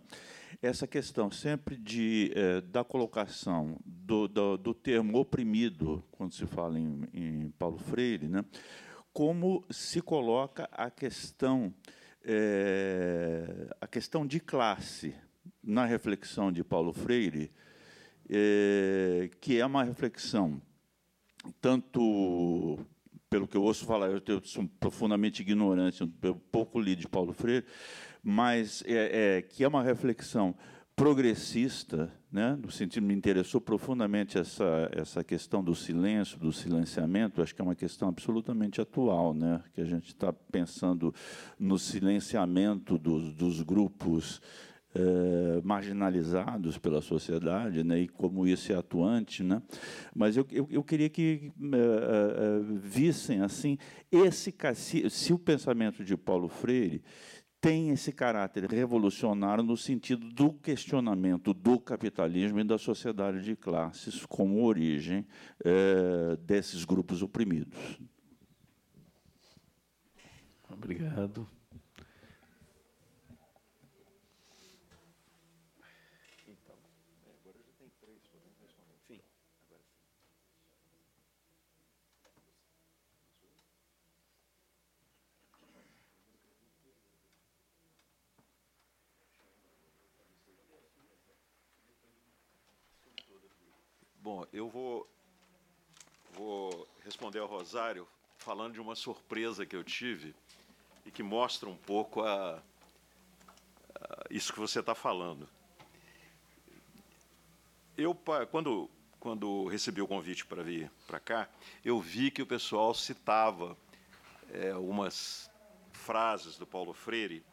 essa questão sempre de, é, da colocação do, do, do, termo oprimido, quando se fala em, em, Paulo Freire, né, como se coloca a questão, é, a questão de classe na reflexão de Paulo Freire, é, que é uma reflexão tanto pelo que eu ouço falar, eu sou profundamente ignorante, eu pouco li de Paulo Freire, mas é, é, que é uma reflexão progressista, né? no sentido me interessou profundamente essa essa questão do silêncio, do silenciamento. Acho que é uma questão absolutamente atual, né? Que a gente está pensando no silenciamento dos, dos grupos eh, marginalizados pela sociedade, né? E como isso é atuante, né? Mas eu, eu, eu queria que uh, uh, vissem assim esse se, se o pensamento de Paulo Freire tem esse caráter revolucionário no sentido do questionamento do capitalismo e da sociedade de classes como origem é, desses grupos oprimidos. Obrigado. Bom, eu vou, vou responder ao Rosário falando de uma surpresa que eu tive e que mostra um pouco a, a isso que você está falando. Eu, quando, quando recebi o convite para vir para cá, eu vi que o pessoal citava é, algumas frases do Paulo Freire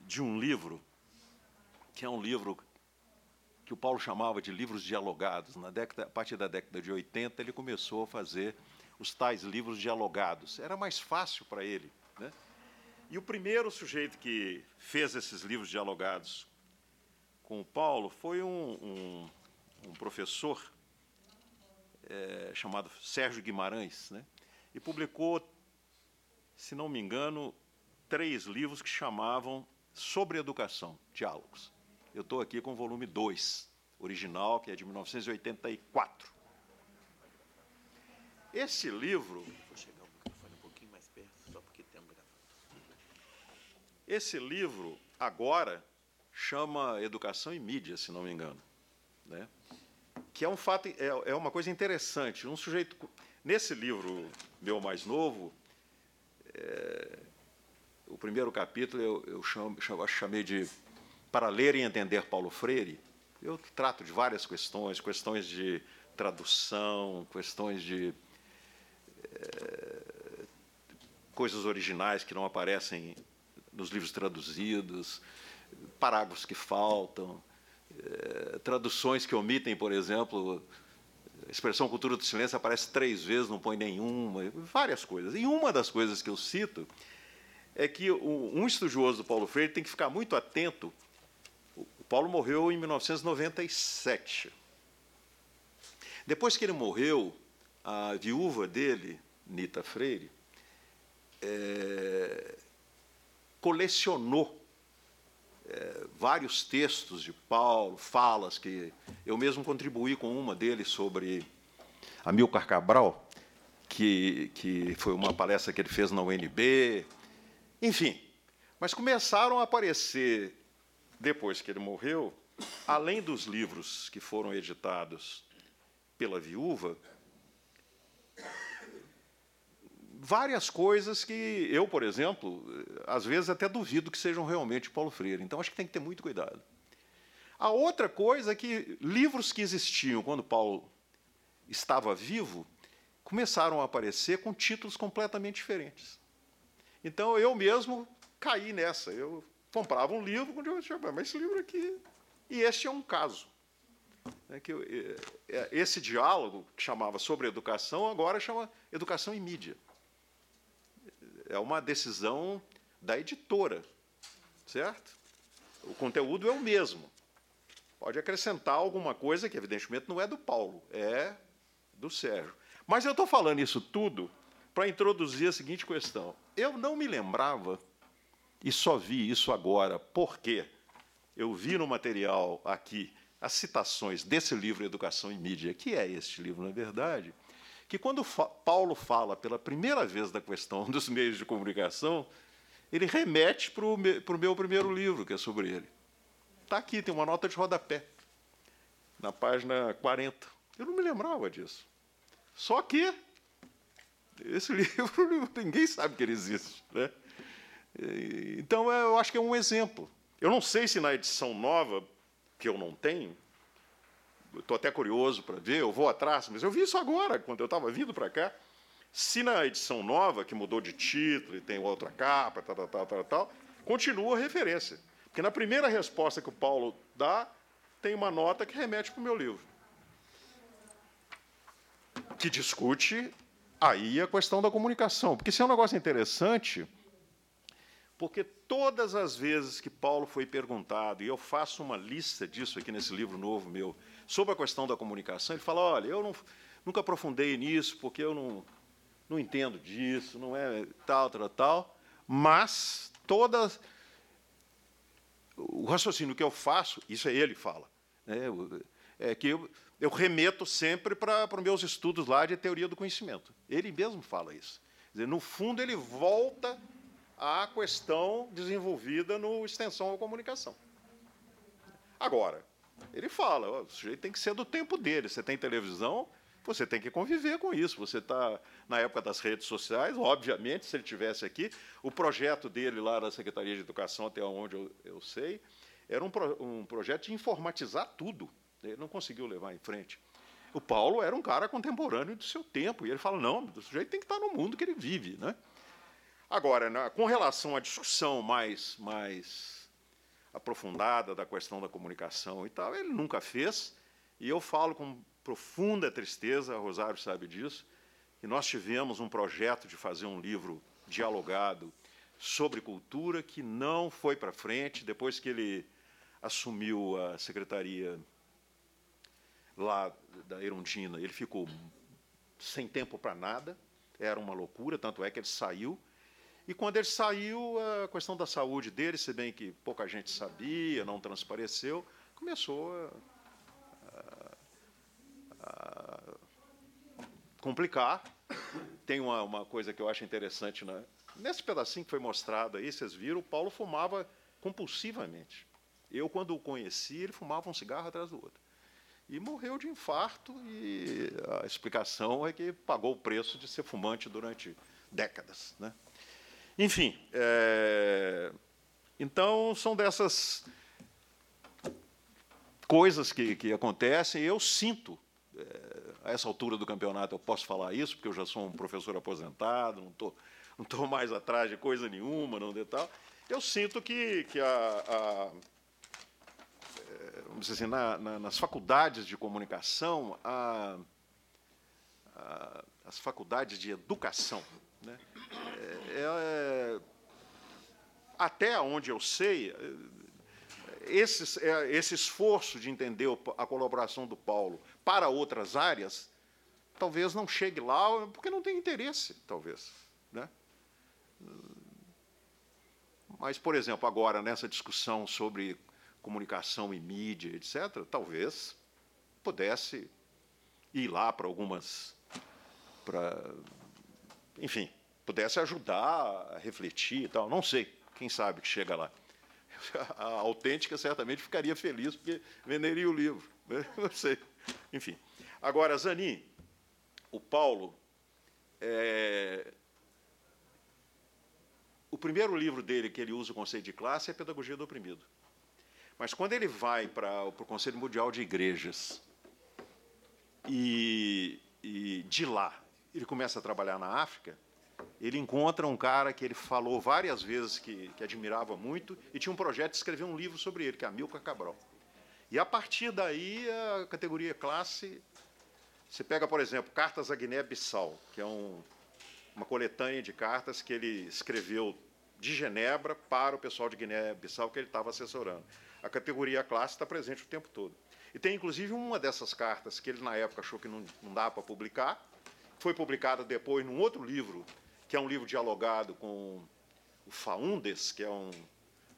de um livro, que é um livro que o Paulo chamava de livros dialogados. Na década, a partir da década de 80, ele começou a fazer os tais livros dialogados. Era mais fácil para ele. Né? E o primeiro sujeito que fez esses livros dialogados com o Paulo foi um, um, um professor é, chamado Sérgio Guimarães, né? e publicou, se não me engano, três livros que chamavam Sobre Educação, Diálogos. Eu estou aqui com o volume 2, original, que é de 1984. Esse livro. Vou chegar o microfone um pouquinho mais perto, só porque tem um Esse livro, agora, chama Educação e Mídia, se não me engano. Né? que é um fato, é, é uma coisa interessante. Um sujeito nesse livro meu mais novo, é, o primeiro capítulo eu, eu chamo, chamei de para ler e entender Paulo Freire. Eu trato de várias questões, questões de tradução, questões de é, coisas originais que não aparecem nos livros traduzidos, parágrafos que faltam, é, traduções que omitem, por exemplo, a expressão cultura do silêncio aparece três vezes, não põe nenhuma, várias coisas. E uma das coisas que eu cito é que um estudioso do Paulo Freire tem que ficar muito atento. Paulo morreu em 1997. Depois que ele morreu, a viúva dele, Nita Freire, é, colecionou é, vários textos de Paulo, falas que eu mesmo contribuí com uma deles sobre Amilcar Cabral, que, que foi uma palestra que ele fez na UNB, enfim. Mas começaram a aparecer, depois que ele morreu, além dos livros que foram editados pela viúva, várias coisas que eu, por exemplo, às vezes até duvido que sejam realmente Paulo Freire. Então acho que tem que ter muito cuidado. A outra coisa é que livros que existiam quando Paulo estava vivo começaram a aparecer com títulos completamente diferentes. Então eu mesmo caí nessa. Eu comprava um livro quando eu disse, mas esse livro aqui. E este é um caso. É que é, é, esse diálogo que chamava sobre educação agora chama educação e mídia é uma decisão da editora, certo? O conteúdo é o mesmo. Pode acrescentar alguma coisa que, evidentemente, não é do Paulo, é do Sérgio. Mas eu estou falando isso tudo para introduzir a seguinte questão. Eu não me lembrava, e só vi isso agora, porque eu vi no material aqui as citações desse livro Educação e Mídia, que é este livro, na verdade, que quando Paulo fala pela primeira vez da questão dos meios de comunicação, ele remete para o meu primeiro livro, que é sobre ele. Está aqui, tem uma nota de rodapé, na página 40. Eu não me lembrava disso. Só que esse livro ninguém sabe que ele existe. Né? Então eu acho que é um exemplo. Eu não sei se na edição nova, que eu não tenho, estou até curioso para ver, eu vou atrás, mas eu vi isso agora, quando eu estava vindo para cá. Se na edição nova, que mudou de título e tem outra capa, tal, tal, tal, tal, continua a referência. Porque na primeira resposta que o Paulo dá, tem uma nota que remete para o meu livro. Que discute aí a questão da comunicação. Porque isso é um negócio interessante, porque todas as vezes que Paulo foi perguntado, e eu faço uma lista disso aqui nesse livro novo meu, sobre a questão da comunicação, ele fala: olha, eu não, nunca aprofundei nisso, porque eu não, não entendo disso, não é tal, tal, tal, mas todas. O raciocínio que eu faço, isso é ele fala, né, é que eu, eu remeto sempre para, para os meus estudos lá de teoria do conhecimento. Ele mesmo fala isso. Dizer, no fundo, ele volta à questão desenvolvida no extensão à comunicação. Agora, ele fala, o sujeito tem que ser do tempo dele. Você tem televisão, você tem que conviver com isso. Você está na época das redes sociais, obviamente, se ele tivesse aqui, o projeto dele lá na Secretaria de Educação, até onde eu, eu sei, era um, pro, um projeto de informatizar tudo. Ele não conseguiu levar em frente. O Paulo era um cara contemporâneo do seu tempo, e ele fala: não, o sujeito tem que estar no mundo que ele vive. Né? Agora, na, com relação à discussão mais, mais aprofundada da questão da comunicação e tal, ele nunca fez. E eu falo com profunda tristeza, Rosário sabe disso, que nós tivemos um projeto de fazer um livro dialogado sobre cultura que não foi para frente depois que ele assumiu a secretaria lá da Erundina. Ele ficou sem tempo para nada, era uma loucura, tanto é que ele saiu e quando ele saiu, a questão da saúde dele, se bem que pouca gente sabia, não transpareceu, começou a, a, a complicar. Tem uma, uma, coisa que eu acho interessante, né? nesse pedacinho que foi mostrado aí, vocês viram, o Paulo fumava compulsivamente. Eu, quando o conheci, ele fumava um cigarro atrás do outro. e morreu de infarto e a explicação é que pagou o preço de ser fumante durante décadas. Né? Enfim, é, então são dessas coisas que, que acontecem. Eu sinto, é, a essa altura do campeonato, eu posso falar isso, porque eu já sou um professor aposentado, não estou não tô mais atrás de coisa nenhuma, não de tal. Eu sinto que, que a, a vamos dizer assim, na, na, nas faculdades de comunicação, a, a, as faculdades de educação, né, é, é, até onde eu sei, esse, é, esse esforço de entender a colaboração do Paulo para outras áreas, talvez não chegue lá, porque não tem interesse, talvez. Né? Mas, por exemplo, agora, nessa discussão sobre comunicação e mídia, etc., talvez pudesse ir lá para algumas. Para, enfim, pudesse ajudar a refletir e tal. Não sei, quem sabe que chega lá. A autêntica certamente ficaria feliz porque venderia o livro. Né? Não sei. Enfim. Agora, Zanin, o Paulo, é... o primeiro livro dele que ele usa o conceito de classe é Pedagogia do Oprimido. Mas quando ele vai para o Conselho Mundial de Igrejas e, e de lá ele começa a trabalhar na África, ele encontra um cara que ele falou várias vezes que, que admirava muito e tinha um projeto de escrever um livro sobre ele, que é Amilcar Cabral. E a partir daí, a categoria classe. Você pega, por exemplo, Cartas a Guiné-Bissau, que é um, uma coletânea de cartas que ele escreveu de Genebra para o pessoal de Guiné-Bissau que ele estava assessorando a categoria classe está presente o tempo todo. E tem, inclusive, uma dessas cartas que ele, na época, achou que não, não dá para publicar, foi publicada depois num outro livro, que é um livro dialogado com o Faundes, que é um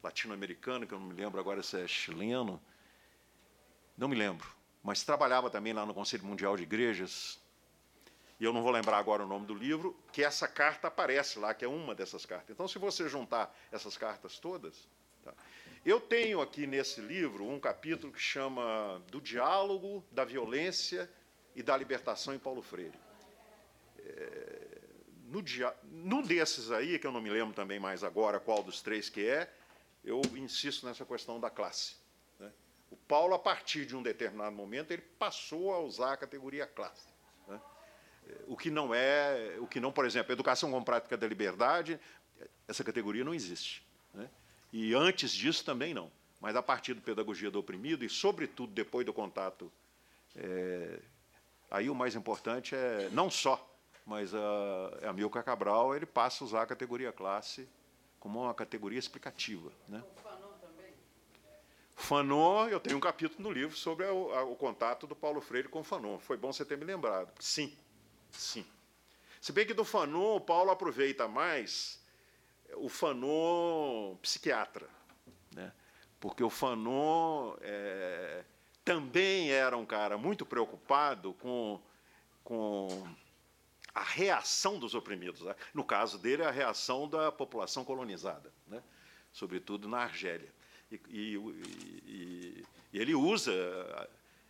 latino-americano, que eu não me lembro agora se é chileno, não me lembro, mas trabalhava também lá no Conselho Mundial de Igrejas, e eu não vou lembrar agora o nome do livro, que essa carta aparece lá, que é uma dessas cartas. Então, se você juntar essas cartas todas, tá, eu tenho aqui nesse livro um capítulo que chama Do Diálogo, da Violência e da Libertação em Paulo Freire. É, no dia, num desses aí, que eu não me lembro também mais agora qual dos três que é, eu insisto nessa questão da classe. Né? O Paulo, a partir de um determinado momento, ele passou a usar a categoria classe. Né? É, o que não é, o que não, por exemplo, educação com prática da liberdade, essa categoria não existe. Né? E antes disso também não. Mas a partir da pedagogia do oprimido e, sobretudo, depois do contato, é, aí o mais importante é não só, mas a, a Milka Cabral ele passa a usar a categoria classe como uma categoria explicativa. Né? O Fanon também? Fanon, eu tenho um capítulo no livro sobre o, a, o contato do Paulo Freire com o Fanon. Foi bom você ter me lembrado. Sim, sim. Se bem que do Fanon o Paulo aproveita mais o Fanon psiquiatra, né? porque o Fanon é, também era um cara muito preocupado com, com a reação dos oprimidos. Né? No caso dele, a reação da população colonizada, né? sobretudo na Argélia. E, e, e, e, ele usa,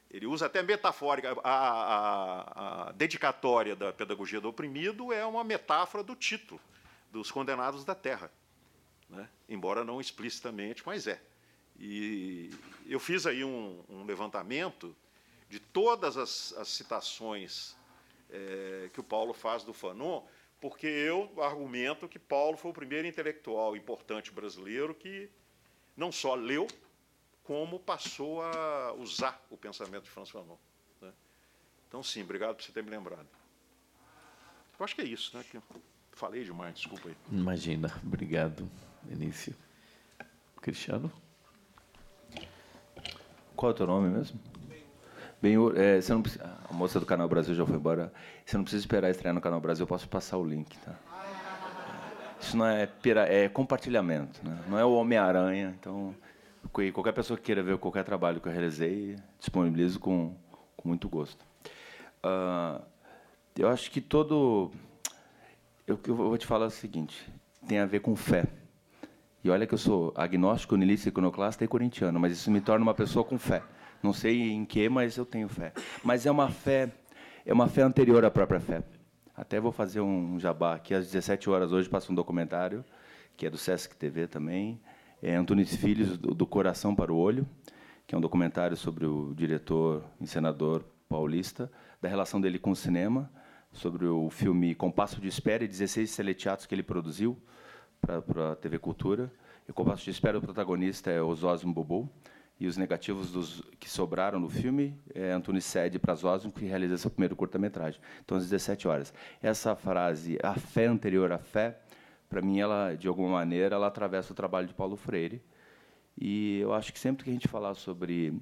ele usa até metafórica. A, a, a dedicatória da pedagogia do oprimido é uma metáfora do título dos condenados da terra, né? embora não explicitamente, mas é. E eu fiz aí um, um levantamento de todas as, as citações é, que o Paulo faz do Fanon, porque eu argumento que Paulo foi o primeiro intelectual importante brasileiro que não só leu, como passou a usar o pensamento de François Fanon. Né? Então, sim, obrigado por você ter me lembrado. Eu acho que é isso, né? Falei demais, desculpa aí. Imagina, obrigado, Benício. Cristiano? Qual é o teu nome mesmo? Bem, é, você não a moça do Canal Brasil já foi embora. Você não precisa esperar estrear no Canal Brasil, eu posso passar o link, tá? Isso não é, pira, é compartilhamento, né? não é o Homem-Aranha. Então, qualquer pessoa que queira ver qualquer trabalho que eu realizei, disponibilizo com, com muito gosto. Uh, eu acho que todo eu, eu vou te falar o seguinte, tem a ver com fé. E olha que eu sou agnóstico, niilista, iconoclasta e corintiano, mas isso me torna uma pessoa com fé. Não sei em que, mas eu tenho fé. Mas é uma fé, é uma fé anterior à própria fé. Até vou fazer um jabá aqui às 17 horas hoje passa um documentário que é do Sesc TV também, é Antunes Filhos do Coração para o Olho, que é um documentário sobre o diretor, encenador paulista, da relação dele com o cinema, sobre o filme Compasso de Espera e 16 teleteatros que ele produziu para a TV Cultura. E o Compasso de Espera, o protagonista é Osósimo Bobo, e os negativos dos, que sobraram no filme é Antunes cede para Zósimo, que realiza seu primeiro curta-metragem. Então, às 17 horas. Essa frase, a fé anterior à fé, para mim, ela, de alguma maneira, ela atravessa o trabalho de Paulo Freire. E eu acho que sempre que a gente falar sobre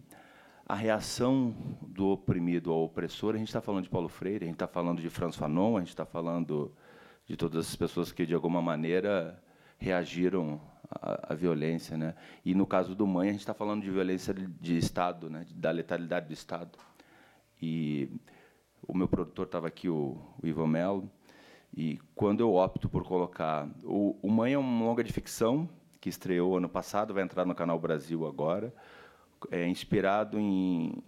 a reação do oprimido ao opressor, a gente está falando de Paulo Freire, a gente está falando de Franz Fanon, a gente está falando de todas as pessoas que, de alguma maneira, reagiram à violência. Né? E, no caso do Mãe, a gente está falando de violência de Estado, né? da letalidade do Estado. E o meu produtor estava aqui, o, o Melo, e quando eu opto por colocar... O, o Mãe é uma longa de ficção, que estreou ano passado, vai entrar no Canal Brasil agora, é inspirado em,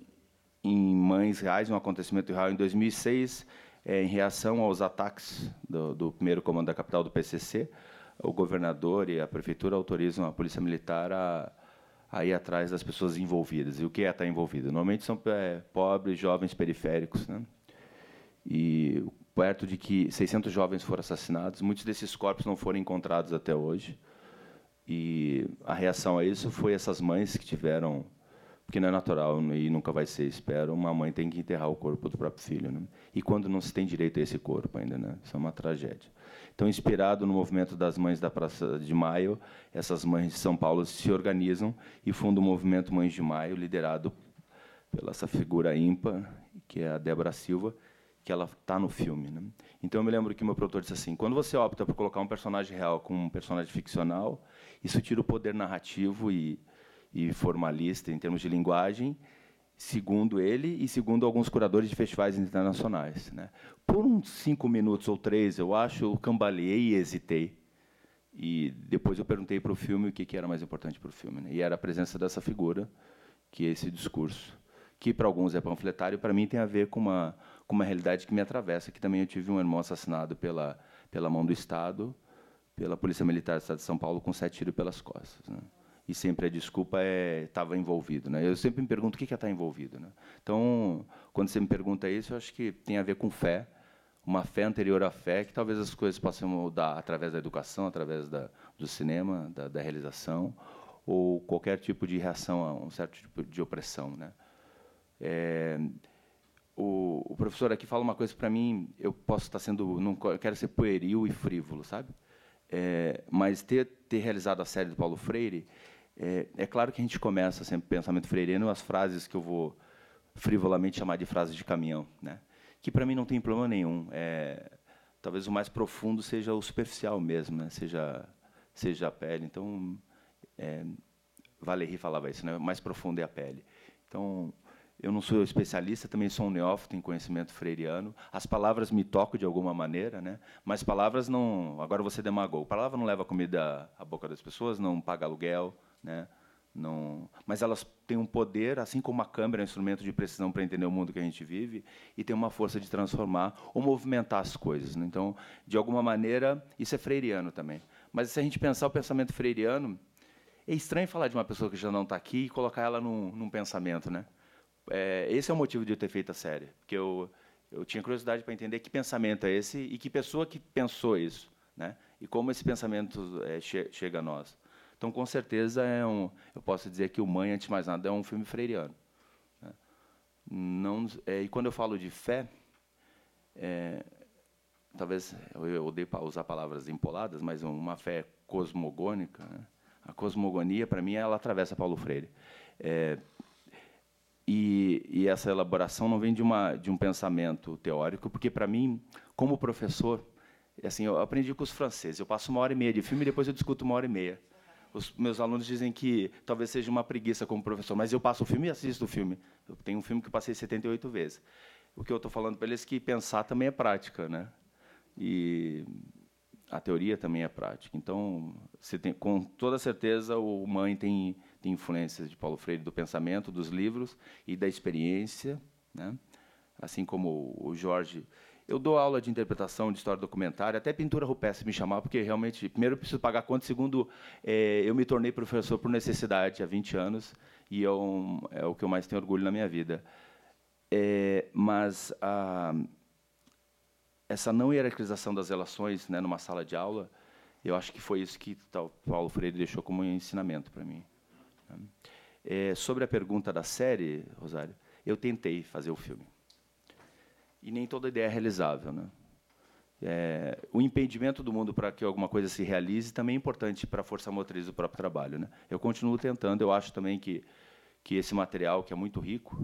em mães reais, um acontecimento real em 2006, é, em reação aos ataques do, do primeiro comando da capital do PCC, o governador e a prefeitura autorizam a polícia militar a, a ir atrás das pessoas envolvidas. E o que é estar envolvido? Normalmente são é, pobres, jovens periféricos, né? E perto de que 600 jovens foram assassinados, muitos desses corpos não foram encontrados até hoje. E a reação a isso foi essas mães que tiveram porque não é natural e nunca vai ser, espero, uma mãe tem que enterrar o corpo do próprio filho. Né? E quando não se tem direito a esse corpo ainda, né? isso é uma tragédia. Então, inspirado no movimento das mães da Praça de Maio, essas mães de São Paulo se organizam e fundam o movimento Mães de Maio, liderado pela essa figura ímpar, que é a Débora Silva, que ela está no filme. Né? Então, eu me lembro que meu produtor disse assim, quando você opta por colocar um personagem real com um personagem ficcional, isso tira o poder narrativo e e formalista em termos de linguagem, segundo ele e segundo alguns curadores de festivais internacionais. Né? Por uns cinco minutos ou três, eu acho, eu cambaleei e hesitei. E depois eu perguntei para o filme o que, era mais importante para o filme. Né? E era a presença dessa figura, que é esse discurso, que para alguns é panfletário, para mim tem a ver com uma, com uma realidade que me atravessa, que também eu tive um irmão assassinado pela, pela mão do Estado, pela Polícia Militar do Estado de São Paulo, com sete tiros pelas costas. Né? E sempre a desculpa é estava envolvido, né? Eu sempre me pergunto o que é estar envolvido, né? Então, quando você me pergunta isso, eu acho que tem a ver com fé, uma fé anterior à fé, que talvez as coisas possam mudar através da educação, através da, do cinema, da, da realização, ou qualquer tipo de reação a um certo tipo de opressão, né? É, o, o, professor aqui fala uma coisa para mim, eu posso estar sendo, não quero ser pueril e frívolo, sabe? É, mas ter, ter realizado a série do Paulo Freire é, é, claro que a gente começa sempre pensamento freireno, as frases que eu vou frivolamente chamar de frases de caminhão, né? que para mim não tem problema nenhum. É, talvez o mais profundo seja o superficial mesmo, né? seja, seja a pele. Então, é, Valéry falava isso, né? o mais profundo é a pele. Então, eu não sou especialista, também sou um neófito em conhecimento freiriano. As palavras me tocam de alguma maneira, né? mas palavras não. Agora você demagou. Palavra não leva comida à boca das pessoas, não paga aluguel, né? Não, mas elas têm um poder, assim como a câmera é um instrumento de precisão para entender o mundo que a gente vive, e tem uma força de transformar ou movimentar as coisas. Né? Então, de alguma maneira, isso é freiriano também. Mas se a gente pensar o pensamento freiriano, é estranho falar de uma pessoa que já não está aqui e colocar ela num, num pensamento, né? É, esse é o motivo de eu ter feito a série, porque eu eu tinha curiosidade para entender que pensamento é esse e que pessoa que pensou isso, né? E como esse pensamento é, che chega a nós. Então, com certeza, é um, eu posso dizer que o Mãe, antes de mais nada, é um filme freiriano. Né? Não, é, e quando eu falo de fé, é, talvez eu odeio usar palavras empoladas, mas uma fé cosmogônica. Né? A cosmogonia, para mim, ela atravessa Paulo Freire. É, e, e, essa elaboração não vem de, uma, de um pensamento teórico, porque, para mim, como professor, assim, eu aprendi com os franceses. Eu passo uma hora e meia de filme e depois eu discuto uma hora e meia. Os meus alunos dizem que talvez seja uma preguiça como professor, mas eu passo o filme e assisto o filme. Eu tenho um filme que eu passei 78 vezes. O que eu estou falando para eles é que pensar também é prática, né? E a teoria também é prática. Então, tem, com toda certeza, o mãe tem de influências de Paulo Freire, do pensamento, dos livros e da experiência, né? assim como o Jorge. Eu dou aula de interpretação de história documentária, até pintura rupestre me chamar, porque realmente, primeiro, eu preciso pagar conta, segundo, é, eu me tornei professor por necessidade há 20 anos, e é, um, é o que eu mais tenho orgulho na minha vida. É, mas a, essa não hierarquização das relações né, numa sala de aula, eu acho que foi isso que o Paulo Freire deixou como ensinamento para mim. É, sobre a pergunta da série, Rosário, eu tentei fazer o filme. E nem toda ideia é realizável. Né? É, o impedimento do mundo para que alguma coisa se realize também é importante para a força motriz do próprio trabalho. Né? Eu continuo tentando, eu acho também que, que esse material, que é muito rico,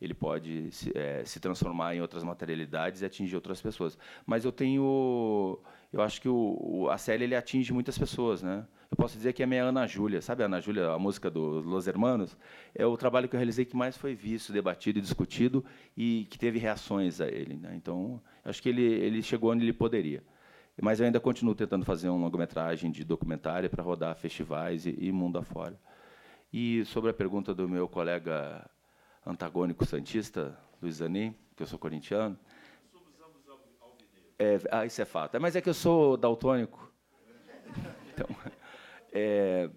ele pode se, é, se, transformar em outras materialidades e atingir outras pessoas. Mas eu tenho, eu acho que o, o, a série ele atinge muitas pessoas, né? Eu posso dizer que é minha Ana Júlia, sabe a Ana Júlia, a música dos Los Hermanos? É o trabalho que eu realizei que mais foi visto, debatido e discutido e que teve reações a ele. Né? Então, acho que ele, ele chegou onde ele poderia. Mas eu ainda continuo tentando fazer uma longa-metragem de documentário para rodar festivais e, e mundo afora. E sobre a pergunta do meu colega antagônico santista, Luiz Zanin, que eu sou corintiano. É, ah, isso é fato. É, mas é que eu sou daltônico. Então, é,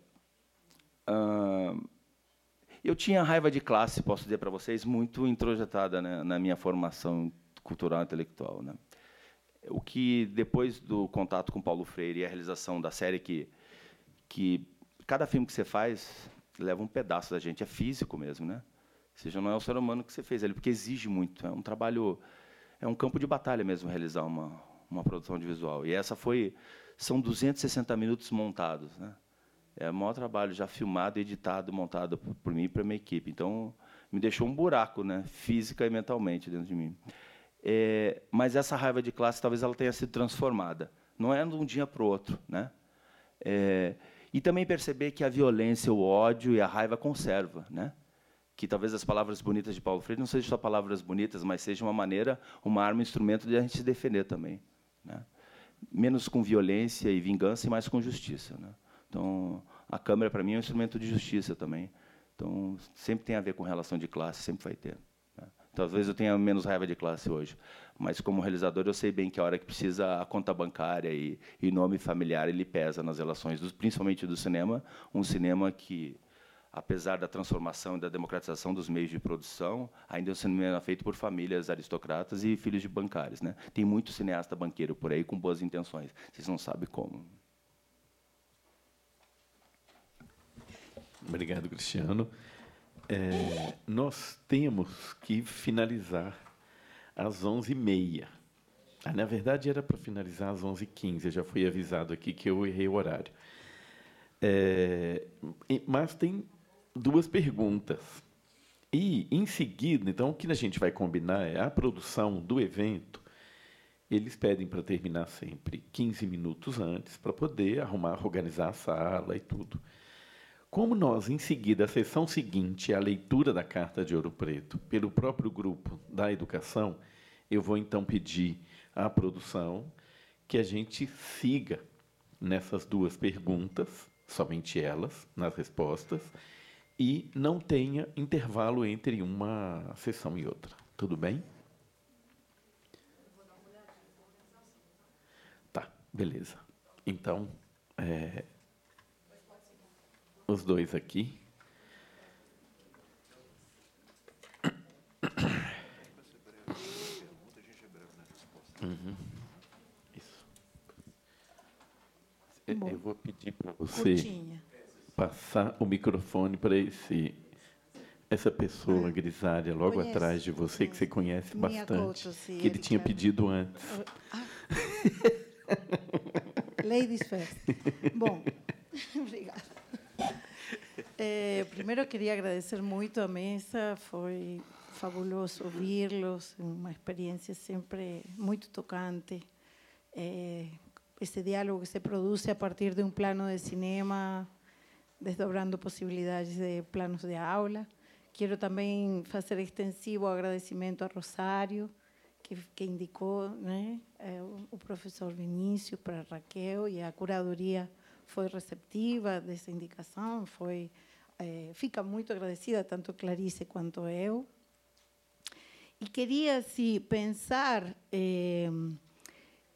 eu tinha raiva de classe, posso dizer para vocês, muito introjetada né, na minha formação cultural intelectual. Né? O que, depois do contato com Paulo Freire e a realização da série, que, que cada filme que você faz leva um pedaço da gente, é físico mesmo, né? Ou seja, não é o ser humano que você fez ali, porque exige muito. É um trabalho, é um campo de batalha mesmo realizar uma, uma produção de visual. E essa foi, são 260 minutos montados, né? É o maior trabalho já filmado, editado, montado por mim e para minha equipe. Então, me deixou um buraco, né, física e mentalmente dentro de mim. É, mas essa raiva de classe talvez ela tenha sido transformada. Não é de um dia para o outro, né? É, e também perceber que a violência, o ódio e a raiva conserva, né? que talvez as palavras bonitas de Paulo Freire não sejam só palavras bonitas, mas seja uma maneira, uma arma, um instrumento de a gente se defender também. Né? Menos com violência e vingança e mais com justiça. Né? Então, a Câmara, para mim, é um instrumento de justiça também. Então, sempre tem a ver com relação de classe, sempre vai ter. Né? Talvez eu tenha menos raiva de classe hoje, mas como realizador eu sei bem que a hora que precisa a conta bancária e, e nome familiar ele pesa nas relações, do, principalmente do cinema, um cinema que apesar da transformação e da democratização dos meios de produção, ainda é um cinema feito por famílias aristocratas e filhos de bancários. Né? Tem muito cineasta banqueiro por aí com boas intenções. Vocês não sabem como. Obrigado, Cristiano. É, nós temos que finalizar às 11h30. Ah, na verdade, era para finalizar às 11h15. Eu já fui avisado aqui que eu errei o horário. É, mas tem duas perguntas. E, em seguida, então, o que a gente vai combinar é a produção do evento. Eles pedem para terminar sempre 15 minutos antes, para poder arrumar, organizar a sala e tudo. Como nós, em seguida, a sessão seguinte a leitura da Carta de Ouro Preto pelo próprio grupo da educação, eu vou então pedir à produção que a gente siga nessas duas perguntas, somente elas, nas respostas, e não tenha intervalo entre uma sessão e outra. Tudo bem? Tá, beleza. Então, é, os dois aqui. Uhum. Isso. Eu vou pedir para você. Curtinha passar o microfone para esse essa pessoa ah, grisalha logo conheço. atrás de você que você conhece bastante, que ele tinha pedido antes. Ah. Ladies first. Bom, obrigada. É, primeiro queria agradecer muito a mesa, foi fabuloso ouvi-los, uma experiência sempre muito tocante. É, esse diálogo que se produz a partir de um plano de cinema desdobrando posibilidades de planos de aula. Quero também fazer extensivo agradecimento a Rosário, que, que indicou né, o, o professor Vinícius para Raquel, e a curadoria foi receptiva dessa indicação, foi é, fica muito agradecida, tanto Clarice quanto eu. E queria assim, pensar é,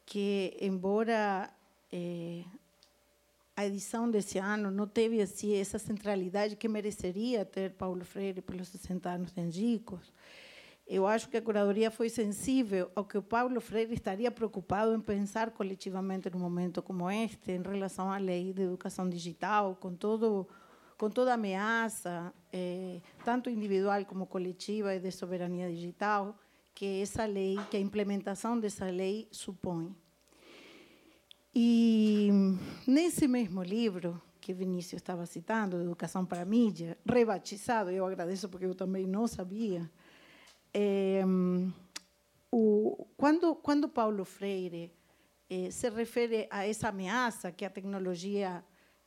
que, embora é, a edição desse ano não teve assim, essa centralidade que mereceria ter Paulo Freire pelos 60 anos de Angicos, eu acho que a curadoria foi sensível ao que o Paulo Freire estaria preocupado em pensar coletivamente num momento como este, em relação à lei de educação digital, com todo com toda a ameaça, eh, tanto individual como coletiva e de soberania digital, que essa lei, que a implementação dessa lei supõe. E nesse mesmo livro que Vinícius estava citando, Educação para a Mídia, rebatizado, eu agradeço porque eu também não sabia, é, o, quando, quando Paulo Freire é, se refere a essa ameaça que a tecnologia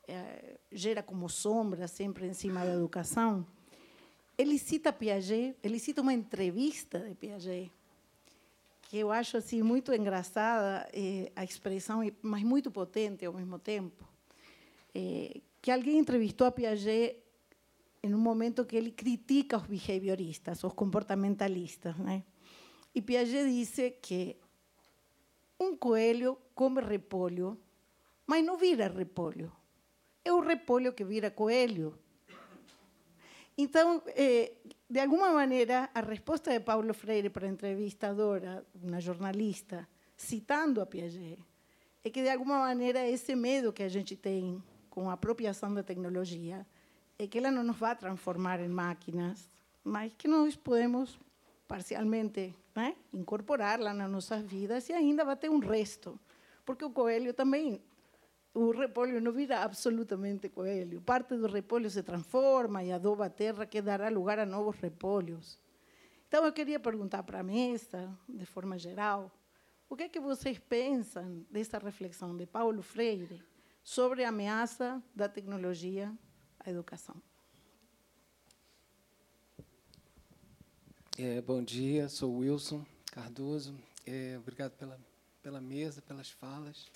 é, gera como sombra sempre em cima da educação, ele cita Piaget, ele cita uma entrevista de Piaget, que eu acho assim muito engraçada a expressão, mas muito potente ao mesmo tempo, que alguém entrevistou a Piaget em um momento que ele critica os behavioristas, os comportamentalistas. Né? E Piaget disse que um coelho come repolho, mas não vira repolho. É o repolho que vira coelho. Então, eh, de alguma maneira, a resposta de Paulo Freire para a entrevistadora, uma jornalista, citando a Piaget, é que, de alguma maneira, esse medo que a gente tem com a apropriação da tecnologia é que ela não nos vai transformar em máquinas, mas que nós podemos parcialmente né, incorporá-la nas nossas vidas e ainda vai ter um resto. Porque o coelho também, o repolho não vira absolutamente coelho. Parte do repolho se transforma e adoba a terra que dará lugar a novos repolhos. Então eu queria perguntar para a mesa, de forma geral, o que é que vocês pensam dessa reflexão de Paulo Freire sobre a ameaça da tecnologia educação. É, bom dia, sou Wilson Cardoso. É, obrigado pela, pela mesa, pelas falas.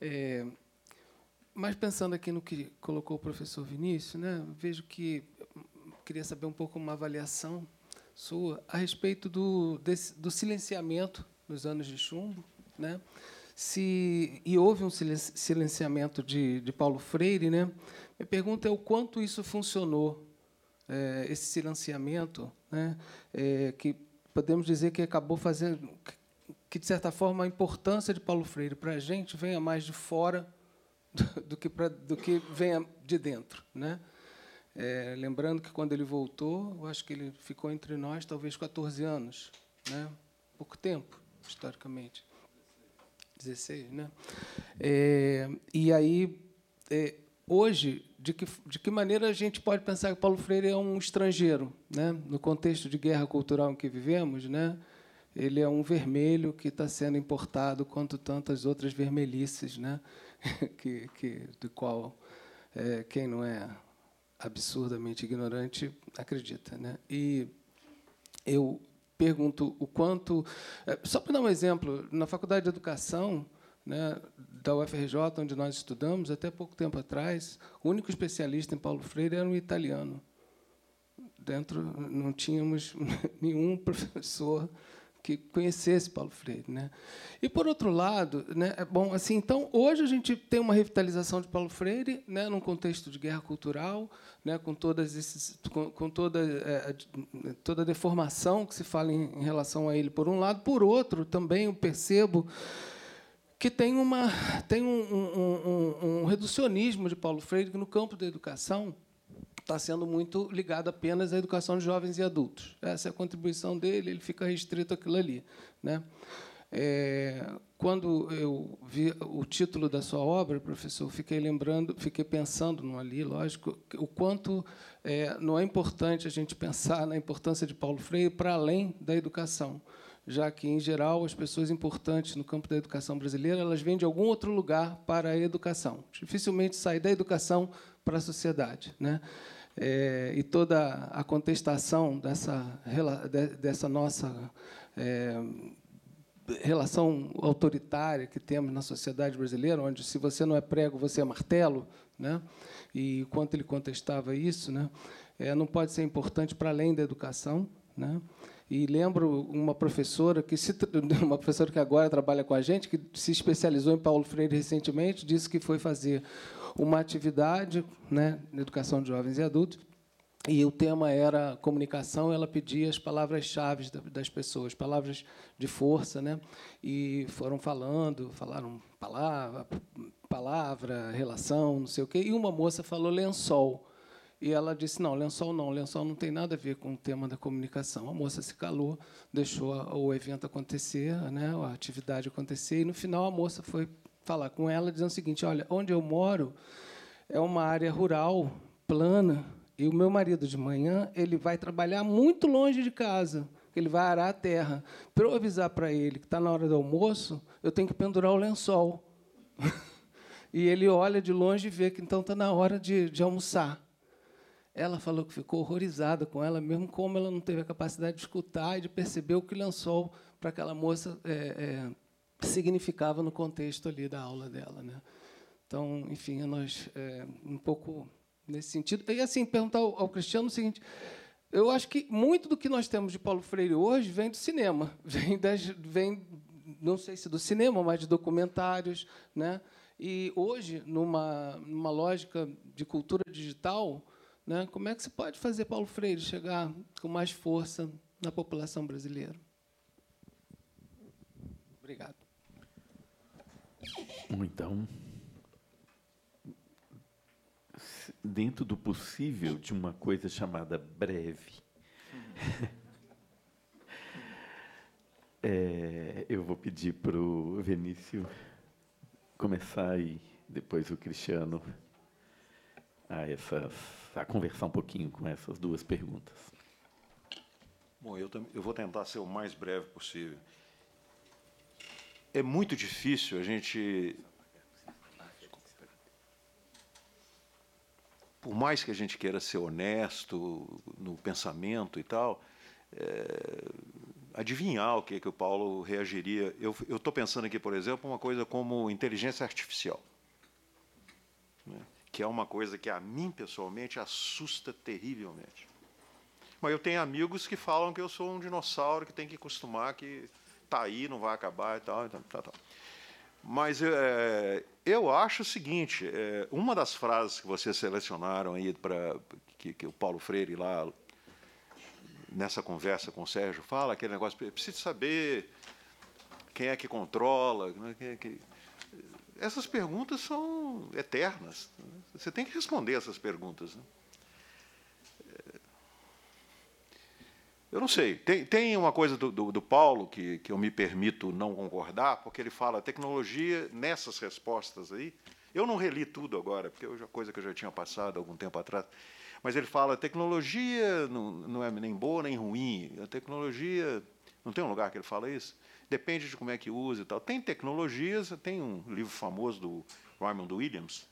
É, mas pensando aqui no que colocou o professor Vinícius, né, vejo que queria saber um pouco uma avaliação sua a respeito do, desse, do silenciamento nos anos de chumbo, né? Se e houve um silenciamento de, de Paulo Freire, né? Minha pergunta é o quanto isso funcionou, é, esse silenciamento, né, é, que podemos dizer que acabou fazendo que, de certa forma, a importância de Paulo Freire para a gente venha mais de fora do, do que, do que venha de dentro. Né? É, lembrando que, quando ele voltou, eu acho que ele ficou entre nós talvez 14 anos, né? pouco tempo, historicamente. 16, né? É, e aí, é, hoje, de que, de que maneira a gente pode pensar que Paulo Freire é um estrangeiro, né? no contexto de guerra cultural em que vivemos, né? ele é um vermelho que está sendo importado quanto tantas outras vermelhices, né? que, que, do qual é, quem não é absurdamente ignorante acredita. Né? E eu pergunto o quanto. É, só para dar um exemplo, na Faculdade de Educação, né, da UFRJ, onde nós estudamos, até pouco tempo atrás, o único especialista em Paulo Freire era um italiano. Dentro não tínhamos nenhum professor que conhecesse Paulo Freire, né? E por outro lado, né, é bom assim, então hoje a gente tem uma revitalização de Paulo Freire, né, num contexto de guerra cultural, né, com todas esses, com, com toda é, toda a deformação que se fala em, em relação a ele por um lado, por outro também eu percebo que tem, uma, tem um, um, um, um reducionismo de Paulo Freire no campo da educação, está sendo muito ligado apenas à educação de jovens e adultos. Essa é a contribuição dele, ele fica restrito àquilo ali. Né? É, quando eu vi o título da sua obra, professor, fiquei lembrando, fiquei pensando no ali, lógico, o quanto é, não é importante a gente pensar na importância de Paulo Freire para além da educação já que, em geral, as pessoas importantes no campo da educação brasileira elas vêm de algum outro lugar para a educação. Dificilmente saem da educação para a sociedade. Né? É, e toda a contestação dessa, dessa nossa é, relação autoritária que temos na sociedade brasileira, onde se você não é prego, você é martelo, né? E quanto ele contestava isso, né? É, não pode ser importante para além da educação, né? E lembro uma professora que se, uma professora que agora trabalha com a gente, que se especializou em Paulo Freire recentemente, disse que foi fazer uma atividade, né, na educação de jovens e adultos, e o tema era comunicação. Ela pedia as palavras-chave das pessoas, palavras de força, né? E foram falando, falaram palavra, palavra, relação, não sei o quê. E uma moça falou lençol. E ela disse: não, lençol não, lençol não tem nada a ver com o tema da comunicação. A moça se calou, deixou o evento acontecer, né, a atividade acontecer, e no final a moça foi falar com ela, dizendo o seguinte: olha, onde eu moro é uma área rural, plana, e o meu marido, de manhã, ele vai trabalhar muito longe de casa, ele vai arar a terra. Para eu avisar para ele que está na hora do almoço, eu tenho que pendurar o lençol. e ele olha de longe e vê que então está na hora de, de almoçar. Ela falou que ficou horrorizada com ela, mesmo como ela não teve a capacidade de escutar e de perceber o que o lençol para aquela moça é, é, significava no contexto ali da aula dela, né? Então, enfim, nós é, um pouco nesse sentido. E assim, perguntar ao, ao Cristiano o seguinte: eu acho que muito do que nós temos de Paulo Freire hoje vem do cinema, vem, das, vem não sei se do cinema, mas de documentários, né? E hoje, numa, numa lógica de cultura digital, né, como é que se pode fazer Paulo Freire chegar com mais força na população brasileira? Obrigado. Então, dentro do possível de uma coisa chamada breve. É, eu vou pedir para o Vinícius começar e depois o Cristiano a, essas, a conversar um pouquinho com essas duas perguntas. Bom, eu, eu vou tentar ser o mais breve possível. É muito difícil a gente por mais que a gente queira ser honesto no pensamento e tal, é, adivinhar o que, é que o Paulo reagiria. Eu estou pensando aqui, por exemplo, uma coisa como inteligência artificial, né? que é uma coisa que a mim pessoalmente assusta terrivelmente. Mas eu tenho amigos que falam que eu sou um dinossauro que tem que acostumar que está aí, não vai acabar e tal. E tal, tal, tal. Mas é, eu acho o seguinte: é, uma das frases que vocês selecionaram aí para que, que, o Paulo Freire lá nessa conversa com o Sérgio fala aquele negócio, precisa saber quem é que controla, né, quem é que... essas perguntas são eternas. Você tem que responder essas perguntas. Né? Eu não sei. Tem, tem uma coisa do, do, do, Paulo que, que eu me permito não concordar, porque ele fala tecnologia nessas respostas aí. Eu não reli tudo agora, porque é coisa que eu já tinha passado algum tempo atrás. Mas ele fala tecnologia não, não é nem boa nem ruim. A tecnologia não tem um lugar que ele fala isso. Depende de como é que usa e tal. Tem tecnologias. Tem um livro famoso do Raymond Williams,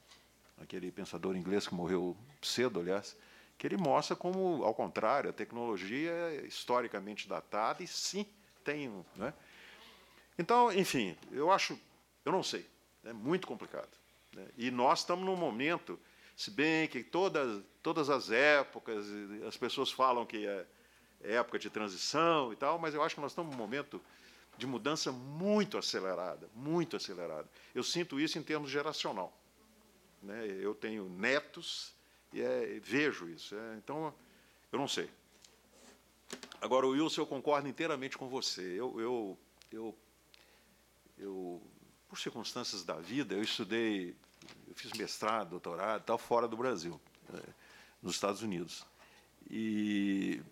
aquele pensador inglês que morreu cedo, aliás que ele mostra como, ao contrário, a tecnologia é historicamente datada e sim tem. Né? Então, enfim, eu acho, eu não sei, é muito complicado. Né? E nós estamos num momento, se bem que todas, todas as épocas, as pessoas falam que é, é época de transição e tal, mas eu acho que nós estamos num momento de mudança muito acelerada, muito acelerada. Eu sinto isso em termos geracional. Né? Eu tenho netos e é, vejo isso. É, então, eu não sei. Agora, Wilson, eu concordo inteiramente com você. Eu, eu, eu, eu, por circunstâncias da vida, eu estudei, eu fiz mestrado, doutorado, tal, fora do Brasil, é, nos Estados Unidos. E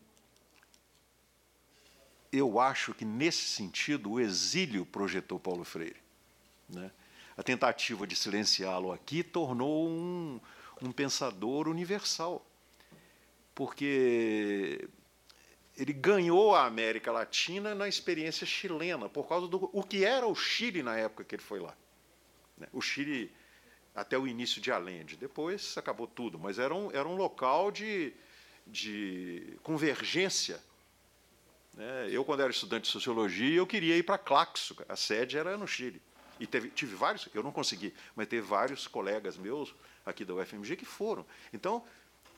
eu acho que, nesse sentido, o exílio projetou Paulo Freire. Né? A tentativa de silenciá-lo aqui tornou um, um pensador universal, porque ele ganhou a América Latina na experiência chilena, por causa do o que era o Chile na época que ele foi lá. Né? O Chile até o início de Allende, depois acabou tudo, mas era um, era um local de, de convergência Né? Eu, quando era estudante de sociologia, eu queria ir para Claxo, a sede era no Chile. E teve, tive vários, eu não consegui, mas teve vários colegas meus aqui da UFMG que foram. Então,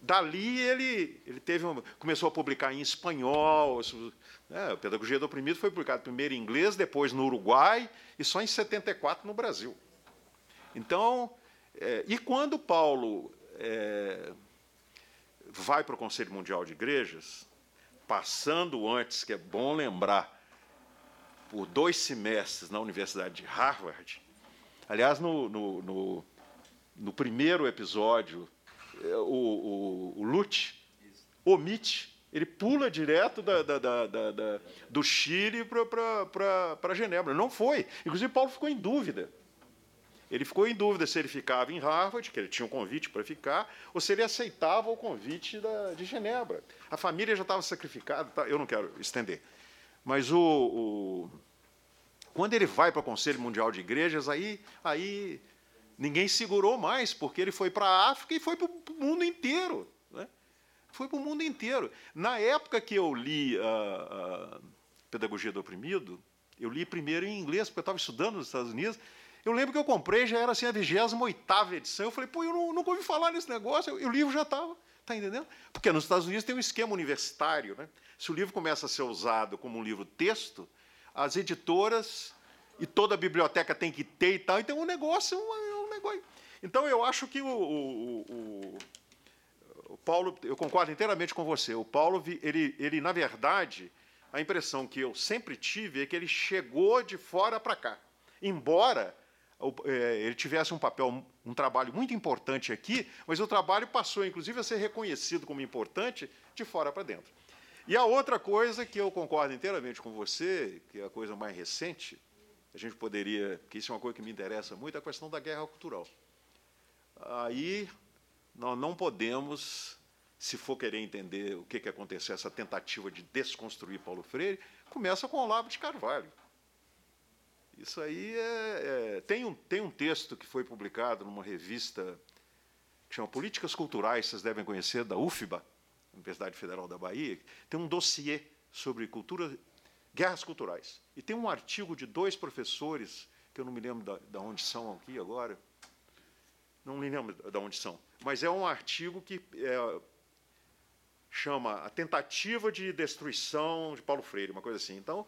dali ele, ele teve uma, começou a publicar em espanhol. Né? Pedagogia do Oprimido foi publicado primeiro em inglês, depois no Uruguai e só em 74 no Brasil. Então, é, e quando Paulo é, vai para o Conselho Mundial de Igrejas, passando antes, que é bom lembrar, por dois semestres na Universidade de Harvard. Aliás, no, no, no, no primeiro episódio, é, o, o, o Lute omite, ele pula direto da, da, da, do Chile para Genebra. Não foi. Inclusive, Paulo ficou em dúvida. Ele ficou em dúvida se ele ficava em Harvard, que ele tinha um convite para ficar, ou se ele aceitava o convite da, de Genebra. A família já estava sacrificada, tá? eu não quero estender. Mas o, o, quando ele vai para o Conselho Mundial de Igrejas, aí, aí ninguém segurou mais, porque ele foi para a África e foi para o mundo inteiro. Né? Foi para o mundo inteiro. Na época que eu li a, a Pedagogia do Oprimido, eu li primeiro em inglês, porque eu estava estudando nos Estados Unidos, eu lembro que eu comprei, já era assim a 28 edição. Eu falei, pô, eu não, nunca ouvi falar nesse negócio. E o livro já estava, tá entendendo? Porque nos Estados Unidos tem um esquema universitário. Né? Se o livro começa a ser usado como um livro texto, as editoras e toda a biblioteca tem que ter e tal. Então, o negócio é um, Então, eu acho que o, o, o, o, Paulo, eu concordo inteiramente com você. O Paulo, ele, ele, na verdade, a impressão que eu sempre tive é que ele chegou de fora para cá. Embora é, ele tivesse um papel, um trabalho muito importante aqui, mas o trabalho passou, inclusive, a ser reconhecido como importante de fora para dentro. E a outra coisa que eu concordo inteiramente com você, que é a coisa mais recente, a gente poderia, que isso é uma coisa que me interessa muito, é a questão da guerra cultural. Aí nós não podemos, se for querer entender o que, que aconteceu, essa tentativa de desconstruir Paulo Freire, começa com Olavo de Carvalho. Isso aí é, é, tem, um, tem um texto que foi publicado numa revista que chama Políticas Culturais, vocês devem conhecer, da UFBA, Universidade Federal da Bahia, tem um dossiê sobre cultura, guerras culturais. E tem um artigo de dois professores, que eu não me lembro da, da onde são aqui agora, não me lembro da onde são, mas é um artigo que é, chama A Tentativa de Destruição de Paulo Freire, uma coisa assim. Então,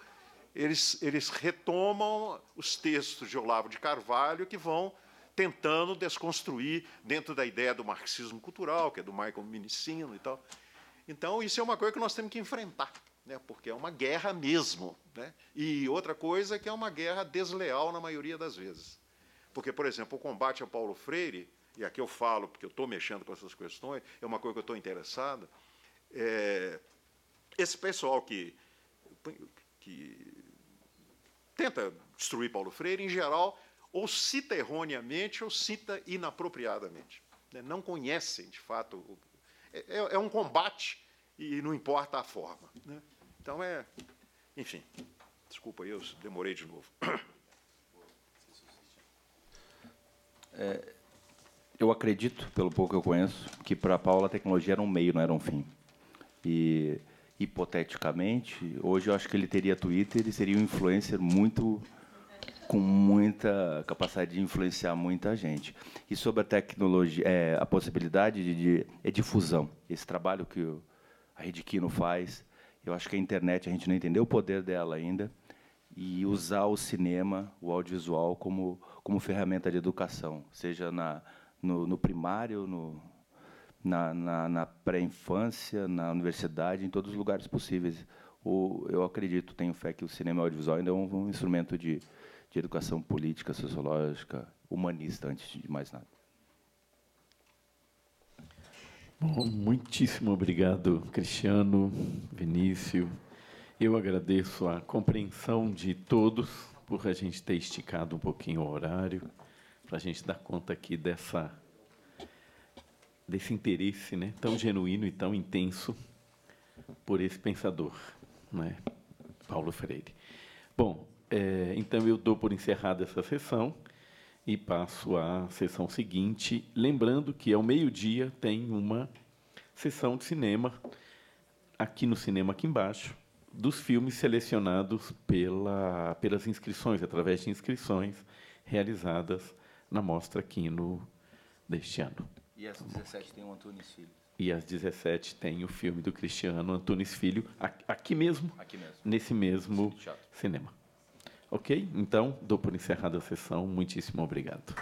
eles, eles retomam os textos de Olavo de Carvalho que vão tentando desconstruir dentro da ideia do marxismo cultural, que é do Michael Minicino e tal. Então, isso é uma coisa que nós temos que enfrentar, né? porque é uma guerra mesmo. Né? E outra coisa é que é uma guerra desleal na maioria das vezes. Porque, por exemplo, o combate a Paulo Freire, e aqui eu falo porque eu estou mexendo com essas questões, é uma coisa que eu estou interessado, é, esse pessoal que, que tenta destruir Paulo Freire, em geral, ou cita erroneamente ou cita inapropriadamente. Né? Não conhecem, de fato. É, é, é, um combate e não importa a forma. Né? Então, é. Enfim. Desculpa, eu demorei de novo. É, eu acredito, pelo pouco que eu conheço, que para Paulo a tecnologia era um meio, não era um fim. E hipoteticamente, hoje eu acho que ele teria Twitter e seria um influencer muito com muita capacidade de influenciar muita gente. E sobre a tecnologia, é, a possibilidade de, de é difusão. Esse trabalho que a Rede Kino faz, eu acho que a internet a gente não entendeu o poder dela ainda e usar o cinema, o audiovisual como como ferramenta de educação, seja na no, no primário, no na, na, na pré-infância, na universidade, em todos os lugares possíveis. O, eu acredito, tenho fé que o cinema audiovisual ainda é um, um instrumento de, de educação política, sociológica, humanista, antes de mais nada. Bom, muitíssimo obrigado, Cristiano, Vinícius. Eu agradeço a compreensão de todos por a gente ter esticado um pouquinho o horário, para a gente dar conta aqui dessa desse interesse né, tão genuíno e tão intenso por esse pensador, né, Paulo Freire. Bom, é, então eu dou por encerrada essa sessão e passo à sessão seguinte, lembrando que ao meio-dia tem uma sessão de cinema aqui no cinema aqui embaixo, dos filmes selecionados pela, pelas inscrições, através de inscrições realizadas na Mostra Quino deste ano. E às 17 tem o Antunes Filho. E às 17 tem o filme do Cristiano Antunes Filho, aqui mesmo, aqui mesmo. nesse mesmo cinema. Ok? Então, dou por encerrada a sessão. Muitíssimo obrigado.